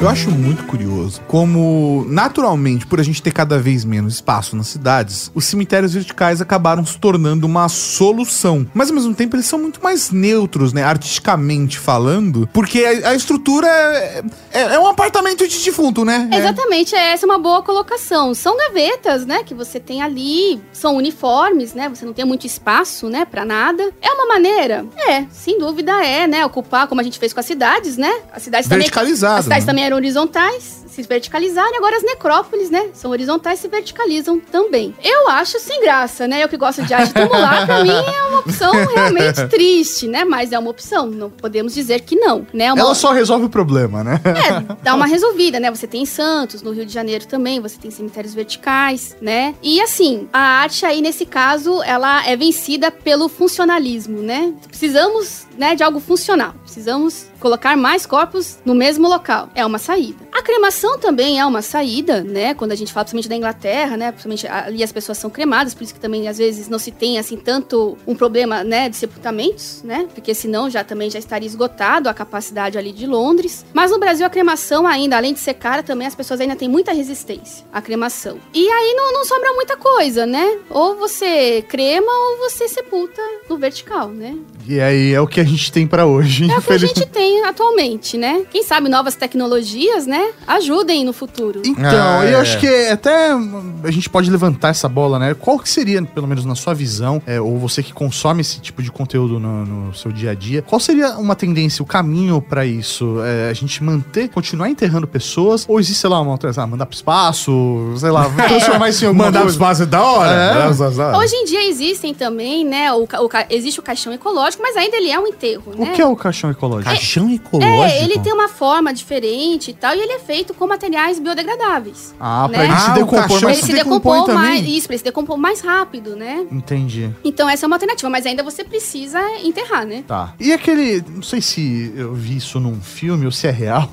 Eu acho muito curioso como, naturalmente, por a gente ter cada vez menos espaço nas cidades, os cemitérios verticais acabaram se tornando uma solução. Mas ao mesmo tempo eles são muito mais neutros, né? Artisticamente falando, porque a, a estrutura é, é, é, um apartamento de defunto, né? É. Exatamente, é. essa é uma boa colocação. São gavetas, né? Que você tem ali, são uniformes, né? Você não tem muito espaço, né? Pra nada. É uma maneira? É, sem dúvida é, né? Ocupar, como a gente fez com as cidades, né? As cidades Verticalizado. Também, as cidades né? também eram horizontais, se verticalizaram, e agora as necrópolis, né? São horizontais se verticalizam também. Eu acho sem graça, né? Eu que gosto de arte tumular, pra mim é uma opção realmente triste, né? Mas é uma opção, não podemos dizer que não, né? Uma... Ela só resolve o problema, né? É, dá uma resolvida, né? Você tem em Santos, no Rio de Janeiro também, você tem cemitérios verticais, né? E assim, a arte aí, nesse caso, ela é vencida pelo funcionalismo, né? Precisamos, né, de algo funcional. Precisamos colocar mais corpos no mesmo local. É uma saída. A cremação também é uma saída, né? Quando a gente fala principalmente da Inglaterra, né? Principalmente ali as pessoas são cremadas, por isso que também às vezes não se tem assim tanto um problema, né, de sepultamentos, né? Porque senão já também já estaria esgotado a capacidade ali de Londres. Mas no Brasil a cremação ainda, além de ser cara, também as pessoas ainda têm muita resistência à cremação. E aí não, não sobra muita coisa, né? Ou você crema ou você sepulta no vertical, né? E aí é o que a gente tem pra hoje, É o que a gente tem atualmente, né? Quem sabe novas tecnologias, né? Ajudem no futuro. Então, Ah, eu é. acho que até hum, a gente pode levantar essa bola, né? Qual que seria, pelo menos na sua visão, é, ou você que consome esse tipo de conteúdo no, no seu dia a dia, qual seria uma tendência, o caminho pra isso? É, a gente manter, continuar enterrando pessoas, ou existe, sei lá, uma outra, lá, mandar pro espaço, sei lá, transformar isso em alguma Mandar passos da hora. É. Nossa, nossa. Hoje em dia existem também, né? O, o existe o caixão ecológico, mas ainda ele é um enterro, né? O que é o caixão ecológico? Caixão ecológico? É, ele tem uma forma diferente e tal, e ele é feito com materiais biodegradáveis. Ah, pra né? ele se Ah, decompor mais ele se decompor também? mais. Isso, pra ele se decompor mais rápido, né? Entendi. Então essa é uma alternativa, mas ainda você precisa enterrar, né? Tá. E aquele. Não sei se eu vi isso num filme ou se é real.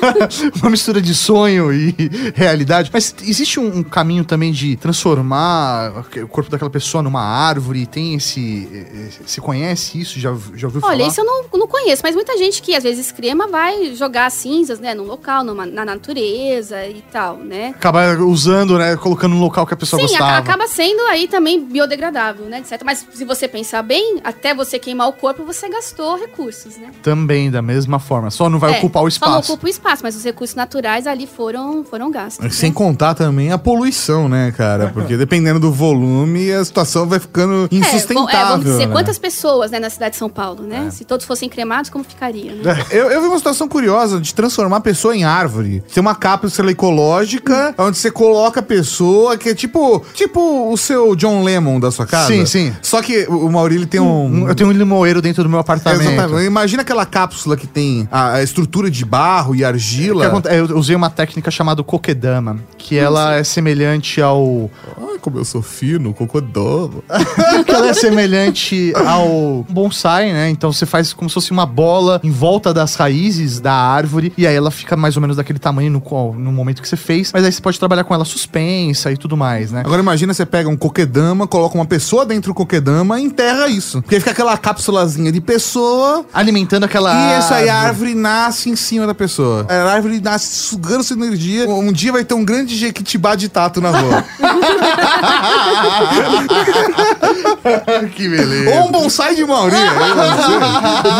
Uma mistura de sonho e realidade. Mas existe um, um caminho também de transformar o corpo daquela pessoa numa árvore? Tem esse. Você conhece isso? Já, já ouviu falar? Olha, isso eu não, não conheço, mas muita gente que às vezes crema vai jogar cinzas, né, num local, numa, na natureza e tal, né? Acaba usando, né? Colocando no local que a pessoa Sim, gostava. acaba sendo aí também biodegradável, né, certo? Mas se você pensar bem, até você queimar o corpo, você gastou recursos, né? Também, da mesma forma. Só não vai É, ocupar o Só não espaço. ocupa o espaço, mas os recursos naturais ali foram, foram gastos. Sem né? contar também a poluição, né, cara? Porque dependendo do volume, a situação vai ficando É, insustentável. bom, é, vamos dizer, né? quantas pessoas, né, na cidade de São Paulo, né? É. Se todos fossem cremados, como ficaria, né? Eu, eu vi uma situação curiosa de transformar a pessoa em árvore. Tem uma cápsula ecológica onde você coloca a pessoa, que é tipo tipo o seu John Lemon da sua casa. Sim, sim. Só que o Maurílio tem um. Eu tenho um limoeiro dentro do meu apartamento. Exatamente. Imagina aquela cápsula que tem a, estrutura de barro e argila. aconte- Eu usei uma técnica chamada kokedama, que ela é semelhante ao Ai, como eu sou fino, cocodolo. que ela é semelhante ao bonsai, né? Então você faz como se fosse uma bola em volta das raízes da árvore e aí ela fica mais ou menos daquele tamanho no, qual- no momento que você fez, mas aí você pode trabalhar com ela suspensa e tudo mais, né? Agora imagina você pega um coquedama, coloca uma pessoa dentro do coquedama e enterra isso. Porque fica aquela cápsulazinha de pessoa. Alimentando aquela E isso aí, a árvore nasce em cima da pessoa. A árvore nasce sugando sua energia. Um dia vai ter um grande jequitibá de tato na rua. que beleza. Ou um bonsai de Mauri.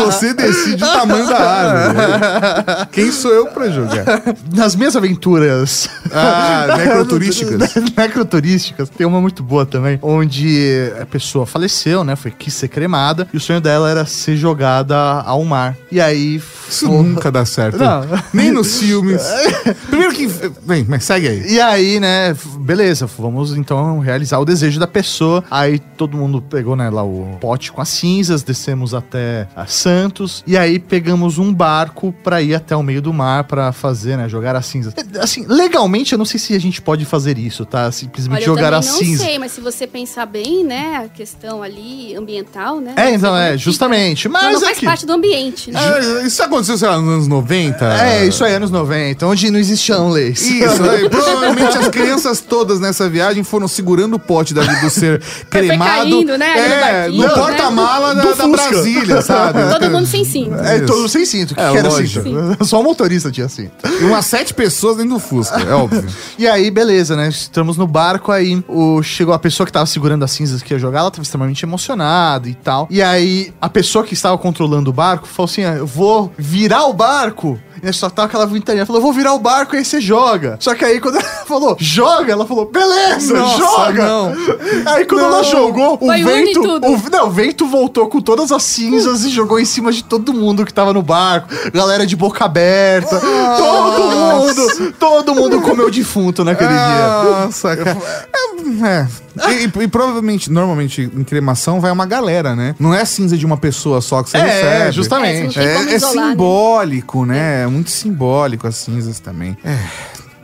Você, você decide o tamanho da árvore. Quem sou eu pra julgar? Nas minhas aventuras Ah, necroturísticas. necroturísticas, tem uma muito boa também, onde a pessoa faleceu, né? Foi quis ser cremada e o sonho dela era ser jogada ao mar. E aí. Isso pô, nunca dá certo. Não. Nem nos filmes. Primeiro que. Vem, mas segue aí. E aí, né, beleza, vamos então realizar o desejo da pessoa. Aí todo mundo pegou, né, lá o pote com as cinzas, descemos até a Santos e aí pegamos um barco pra ir até o meio do mar pra fazer, né, jogar as cinzas. É, Assim, legalmente eu não sei se a gente pode fazer isso, tá? Simplesmente Olha, eu jogar as não cinzas. sei, mas se você pensar bem, né, a questão ali ambiental, né? É, então, é, justamente. Mas Mas não é faz que... parte do ambiente, né? Ah, isso aconteceu, sei lá, nos anos 90? É, isso aí, anos 90, onde não existiam leis. Isso, aí, provavelmente as crianças todas nessa viagem foram segurando o pote da, do ser cremado. caindo, né, no É, barquinho, no né? porta-mala da, Do da Fusca. Brasília, sabe? Todo mundo sem cinto. É, Isso. todo sem cinto. Que, É, que era lógico. cinto? Só o motorista tinha cinto. Umas sete pessoas dentro do Fusca, é óbvio. E aí, beleza, né? Estamos no barco, aí o, chegou a pessoa que tava segurando as cinzas que ia jogar, ela tava extremamente emocionada e tal. E aí, a pessoa que estava controlando o barco falou assim: ah, eu vou virar o barco. E aí só tava aquela ventania, falou, vou virar o barco e aí você joga. Só que aí, quando ela falou, joga, ela falou, beleza, Nossa, joga. não. Aí quando ela Não. jogou, o Foi vento. O, não, o vento voltou com todas as cinzas e jogou em cima de todo mundo que tava no barco. Galera de boca aberta. Todo mundo. Todo mundo comeu defunto naquele dia. Nossa, cara. É, é. E, e- e provavelmente, normalmente, em cremação vai uma galera, né? Não é a cinza de uma pessoa só que você É, recebe. justamente. É, como É, é isolar, né? simbólico, né? É muito simbólico as cinzas também. É.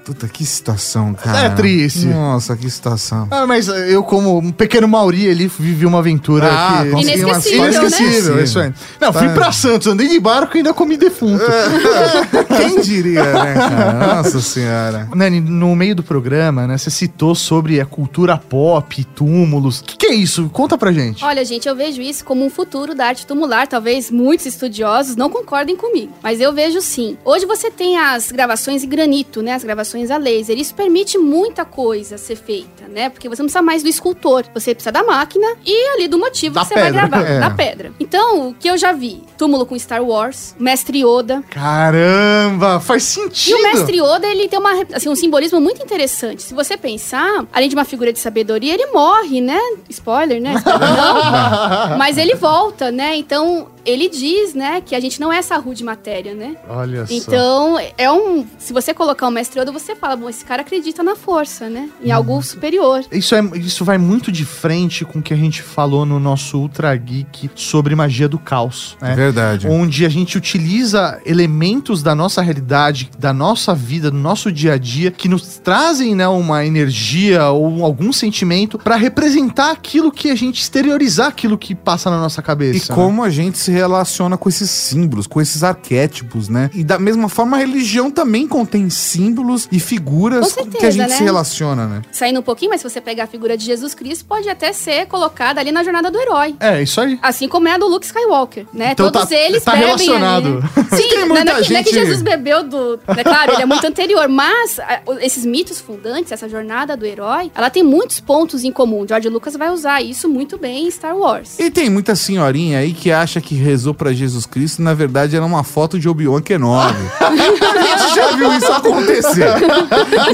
Puta, que situação, cara. É triste. Nossa, que situação. Ah, mas eu, como um pequeno Mauri ali, vivi uma aventura Ah, que... consegui uma Inesquecível, né? Inesquecível, isso aí. Não, fui Tá. pra Santos, andei de barco e ainda comi defunto. Quem diria, né, cara? Nossa senhora. Nani, no meio do programa, né, você citou sobre a cultura pop, túmulos. O que, que é isso? Conta pra gente. Olha, gente, eu vejo isso como um futuro da arte tumular. Talvez muitos estudiosos não concordem comigo, mas eu vejo sim. Hoje você tem as gravações em granito, né? As gravações a laser. Isso permite muita coisa ser feita, né? Porque você não precisa mais do escultor, você precisa da máquina e ali do motivo Da que você pedra, vai gravar, é. da pedra. Então, o que eu já vi? Túmulo com Star Wars, Mestre Yoda. Caramba, faz E sentido. o Mestre Yoda, ele tem uma, assim, um simbolismo muito interessante. Se você pensar, além de uma figura de sabedoria, ele morre, né? Spoiler, né? Spoiler não. Mas ele volta, né? Então, ele diz, né, que a gente não é essa rude matéria, né? Olha só. Então, é um. Se você colocar o Mestre Yoda, você fala, bom, esse cara acredita na força, né? Em algo superior. Isso, é, isso vai muito de frente com o que a gente falou no nosso Ultra Geek sobre magia do caos. É Né? verdade. Onde a gente utiliza elementos da nossa realidade, da nossa vida, do nosso dia a dia, que nos trazem né, uma energia ou algum sentimento pra representar aquilo que a gente exteriorizar aquilo que passa na nossa E cabeça. né? como a gente se relaciona com esses símbolos, com esses arquétipos, né? E da mesma forma, a religião também contém símbolos e figuras Com que a certeza, gente né? se relaciona, né? Saindo um pouquinho, mas se você pegar a figura de Jesus Cristo, pode até ser colocada ali na jornada do herói. É, isso aí. Assim como é a do Luke Skywalker, né? Então Todos tá- eles tá bebem relacionado. ali, né? Sim, Tem não, muita não é que, não é que gente- Jesus bebeu do... É claro, ele é muito anterior, mas esses mitos fundantes, essa jornada do herói, ela tem muitos pontos em comum. George Lucas vai usar isso muito bem em Star Wars. E tem muita senhorinha aí que acha que rezou pra Jesus Cristo, na verdade era uma foto de Obi-Wan Kenobi. a gente já viu isso acontecer.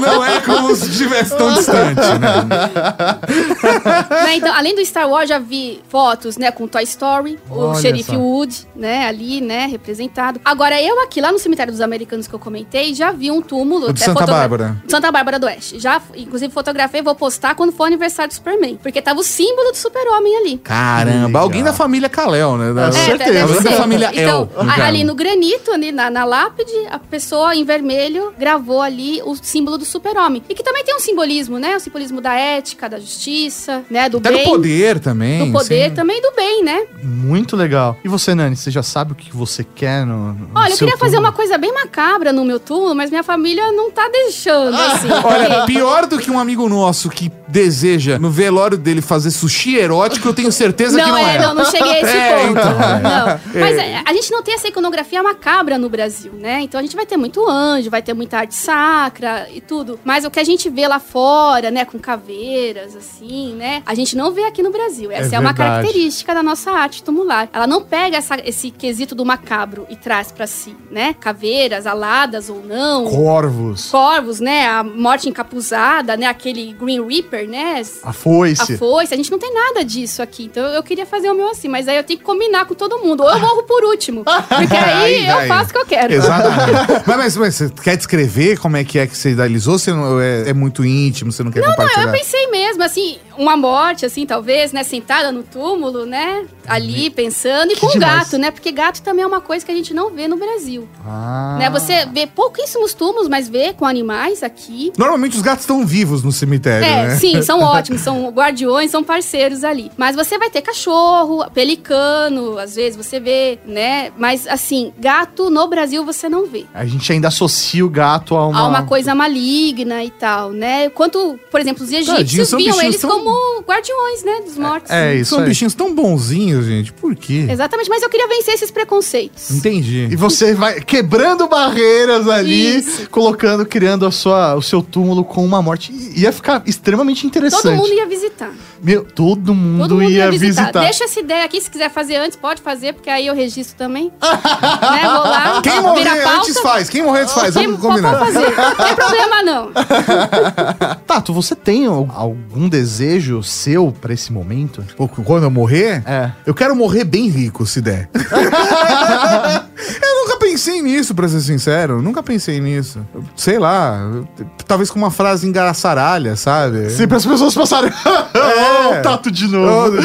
Não é como se estivesse tão distante, né? Né, Então, além do Star Wars, já vi fotos, né, com Toy Story, Olha o só. Wood, né, ali, né, representado. Agora, eu aqui, lá no cemitério dos americanos que eu comentei, já vi um túmulo... O de Santa fotogra- Bárbara. Santa Bárbara do Oeste. Já, inclusive, fotografei, vou postar quando for o aniversário do Superman. Porque tava o símbolo do super-homem ali. Caramba, Legal. alguém da família Kalel, né? Da, É, certeza. deve ser. família Então, El. a- ali no granito, ali na, na lápide, a pessoa em vermelho gravou ali o símbolo do super-homem. E que também tem um simbolismo, né? O simbolismo da ética, da justiça, né? Do Até bem. do poder também. Do poder sim. também e do bem, né? Muito legal. E você, Nani, você já sabe o que você quer no, no Olha, eu queria fazer túmulo? uma coisa bem macabra no meu túmulo, mas minha família não tá deixando, assim. Olha, porque- pior do que um amigo nosso que deseja no velório dele fazer sushi erótico, eu tenho certeza que Não, não é, é. não, não cheguei a esse É, ponto. então, é. Não. Mas é, a gente não tem essa iconografia macabra no Brasil, né? Então a gente vai ter muito anjo, vai ter muita arte sacra e tudo. Mas o que a gente vê lá fora, né, com caveiras, assim, né? A gente não vê aqui no Brasil. Essa é, uma verdade. característica da nossa arte tumular. Ela não pega essa- esse quesito do macabro e traz pra si, né? Caveiras, aladas ou não. Corvos. Corvos, né? A morte encapuzada, né? Aquele Green Reaper, né? A foice. A foice, a gente não tem nada disso aqui. Então eu queria fazer o meu assim, mas aí eu tenho que combinar com todo mundo. Ou eu morro por último. Porque aí, Aí, eu faço o que eu quero. Exatamente. mas, mas, mas você quer descrever como é que é que você idealizou? Você não, é, é muito íntimo, você não quer compartilhar? Eu pensei mesmo, assim, uma morte, assim, talvez, né? Sentada no túmulo, né? Ali, pensando. E Que com demais. gato, né? Porque gato também é uma coisa que a gente não vê no Brasil. Ah. Né? Você vê pouquíssimos túmulos, mas vê com animais aqui. Normalmente os gatos estão vivos no cemitério, É, né? sim, são ótimos, são guardiões, são parceiros ali. Mas você vai ter cachorro, pelicano, às vezes você vê, né? Mas assim, gato no Brasil você não vê. A gente ainda associa o gato a uma... Há uma coisa maligna e tal, né? Quanto, por exemplo, os Tadinho, egípcios são viam eles tão- como guardiões, né? Dos mortos. É isso São aí. bichinhos tão bonzinhos, gente. Por quê? Exatamente, mas eu queria vencer esses preconceitos. Entendi. E você vai quebrando barreiras ali, Isso. colocando, criando a sua, o seu túmulo com uma morte. I- Ia ficar extremamente interessante. Todo mundo ia visitar. Meu, todo mundo, Todo mundo ia, ia visitar. visitar. Deixa essa ideia aqui, se quiser fazer antes, pode fazer, porque aí eu registro também. né? Vou lá, Quem morrer pauta. antes faz. Quem morrer antes faz. Quem Vamos pode combinar. fazer. Não tem problema, não. Tato, você tem al- algum desejo seu pra esse momento? Pô, Quando eu morrer, É. eu quero morrer bem rico, se der. eu pensei nisso, pra ser sincero. Nunca pensei nisso. Sei lá, talvez com uma frase engraçaralha, sabe? Sempre as pessoas passarem. É. o tato de novo.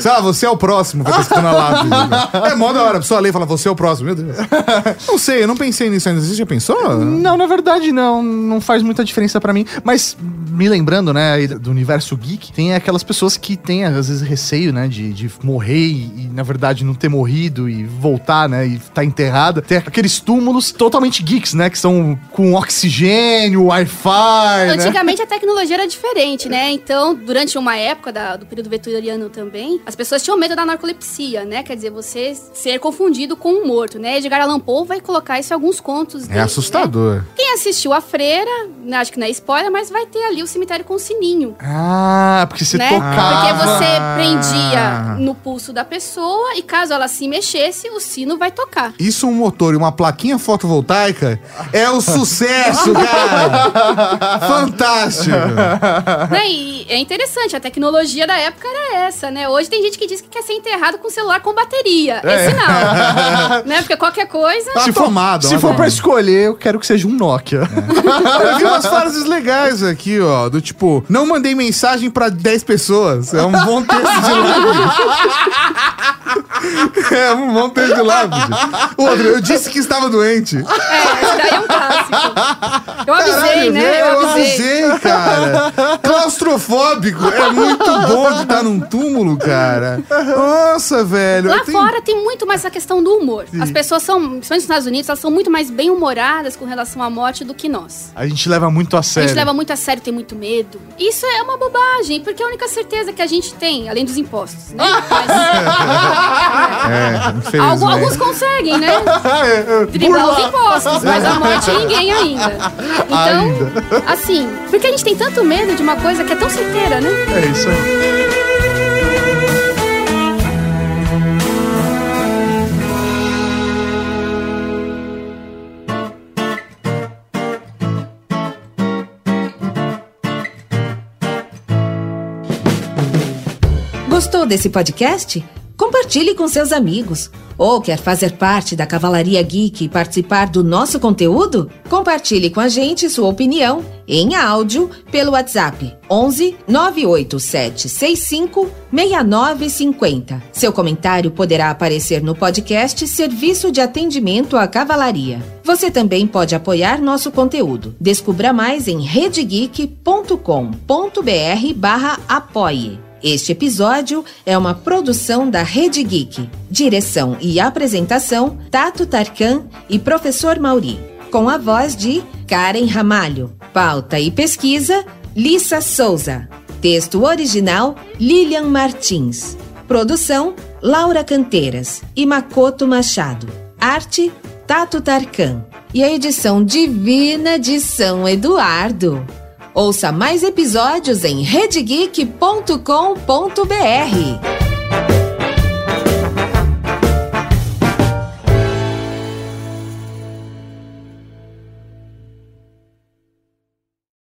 Sei lá, você é o próximo, vai ter escrito na lápide. É mó da hora, a pessoa lê e fala, você é o próximo. Meu Deus. Não sei, eu não pensei nisso ainda. Você já pensou? Não, na verdade não, não faz muita diferença pra mim. Mas me lembrando, né, do universo geek, tem aquelas pessoas que têm às vezes receio, né, de, de morrer e, na verdade não ter morrido e voltar, né, e tá enterrada. Tem aqueles túmulos totalmente geeks, né, que são com oxigênio, Wi-Fi, né? Antigamente a tecnologia era diferente, né? Então, durante uma época da- do período vitoriano também, as pessoas tinham medo da narcolepsia, né? Quer dizer, você ser confundido com um morto, né? Edgar Allan Poe vai colocar isso em alguns contos dele, É né? assustador. Quem assistiu A Freira, né, acho que não é spoiler, mas vai ter ali o cemitério com o sininho. Ah, porque você né? tocava. Porque você prendia no pulso da pessoa e caso ela se mexesse, o sino vai tocar. Isso, um motor e uma plaquinha fotovoltaica é o sucesso, cara! Fantástico! né? E é interessante, a tecnologia da época era essa, né? Hoje tem gente que diz que quer ser enterrado com celular com bateria. É. Esse não. né? Porque qualquer coisa. Tá Se for, tomado, se uma for pra tomada. escolher, eu quero que seja um Nokia. Eu vi umas frases legais aqui, ó. Do tipo, não mandei mensagem pra 10 pessoas. É um bom texto de. é um texto de lápide. Outro, eu disse que estava doente. É, esse daí é um clássico. Eu avisei, Caralho, né? Eu eu avisei. avisei, cara. Claustrofóbico. É muito bom de estar num túmulo, cara. Nossa, velho. Lá tenho- fora tem muito mais essa questão do humor. As pessoas são, principalmente nos Estados Unidos, elas são muito mais bem-humoradas com relação à morte do que nós. A gente leva muito a A sério. gente leva muito a sério, tem muito medo. Isso é uma bobagem, porque a única certeza que a gente tem, além dos impostos, né? Mas, É, alguns conseguem, né? Driblar os impostos, mas a morte ninguém ainda. Então, assim, porque a gente tem tanto medo de uma coisa que é tão certeira, né? É isso aí. Gostou desse podcast? Compartilhe com seus amigos. Ou quer fazer parte da Cavalaria Geek e participar do nosso conteúdo? Compartilhe com a gente sua opinião em áudio pelo WhatsApp 11 98765 6950. Seu comentário poderá aparecer no podcast Serviço de Atendimento à Cavalaria. Você também pode apoiar nosso conteúdo. Descubra mais em redegeek.com.br barra apoie. Este episódio é uma produção da Rede Geek. Direção e apresentação: Tato Tarkan e Professor Mauri. Com a voz de Karen Ramalho. Pauta e pesquisa: Lissa Souza. Texto original: Lilian Martins. Produção: Laura Canteiras e Makoto Machado. Arte: Tato Tarkan. E a edição divina de São Eduardo. Ouça mais episódios em redegeek.com.br.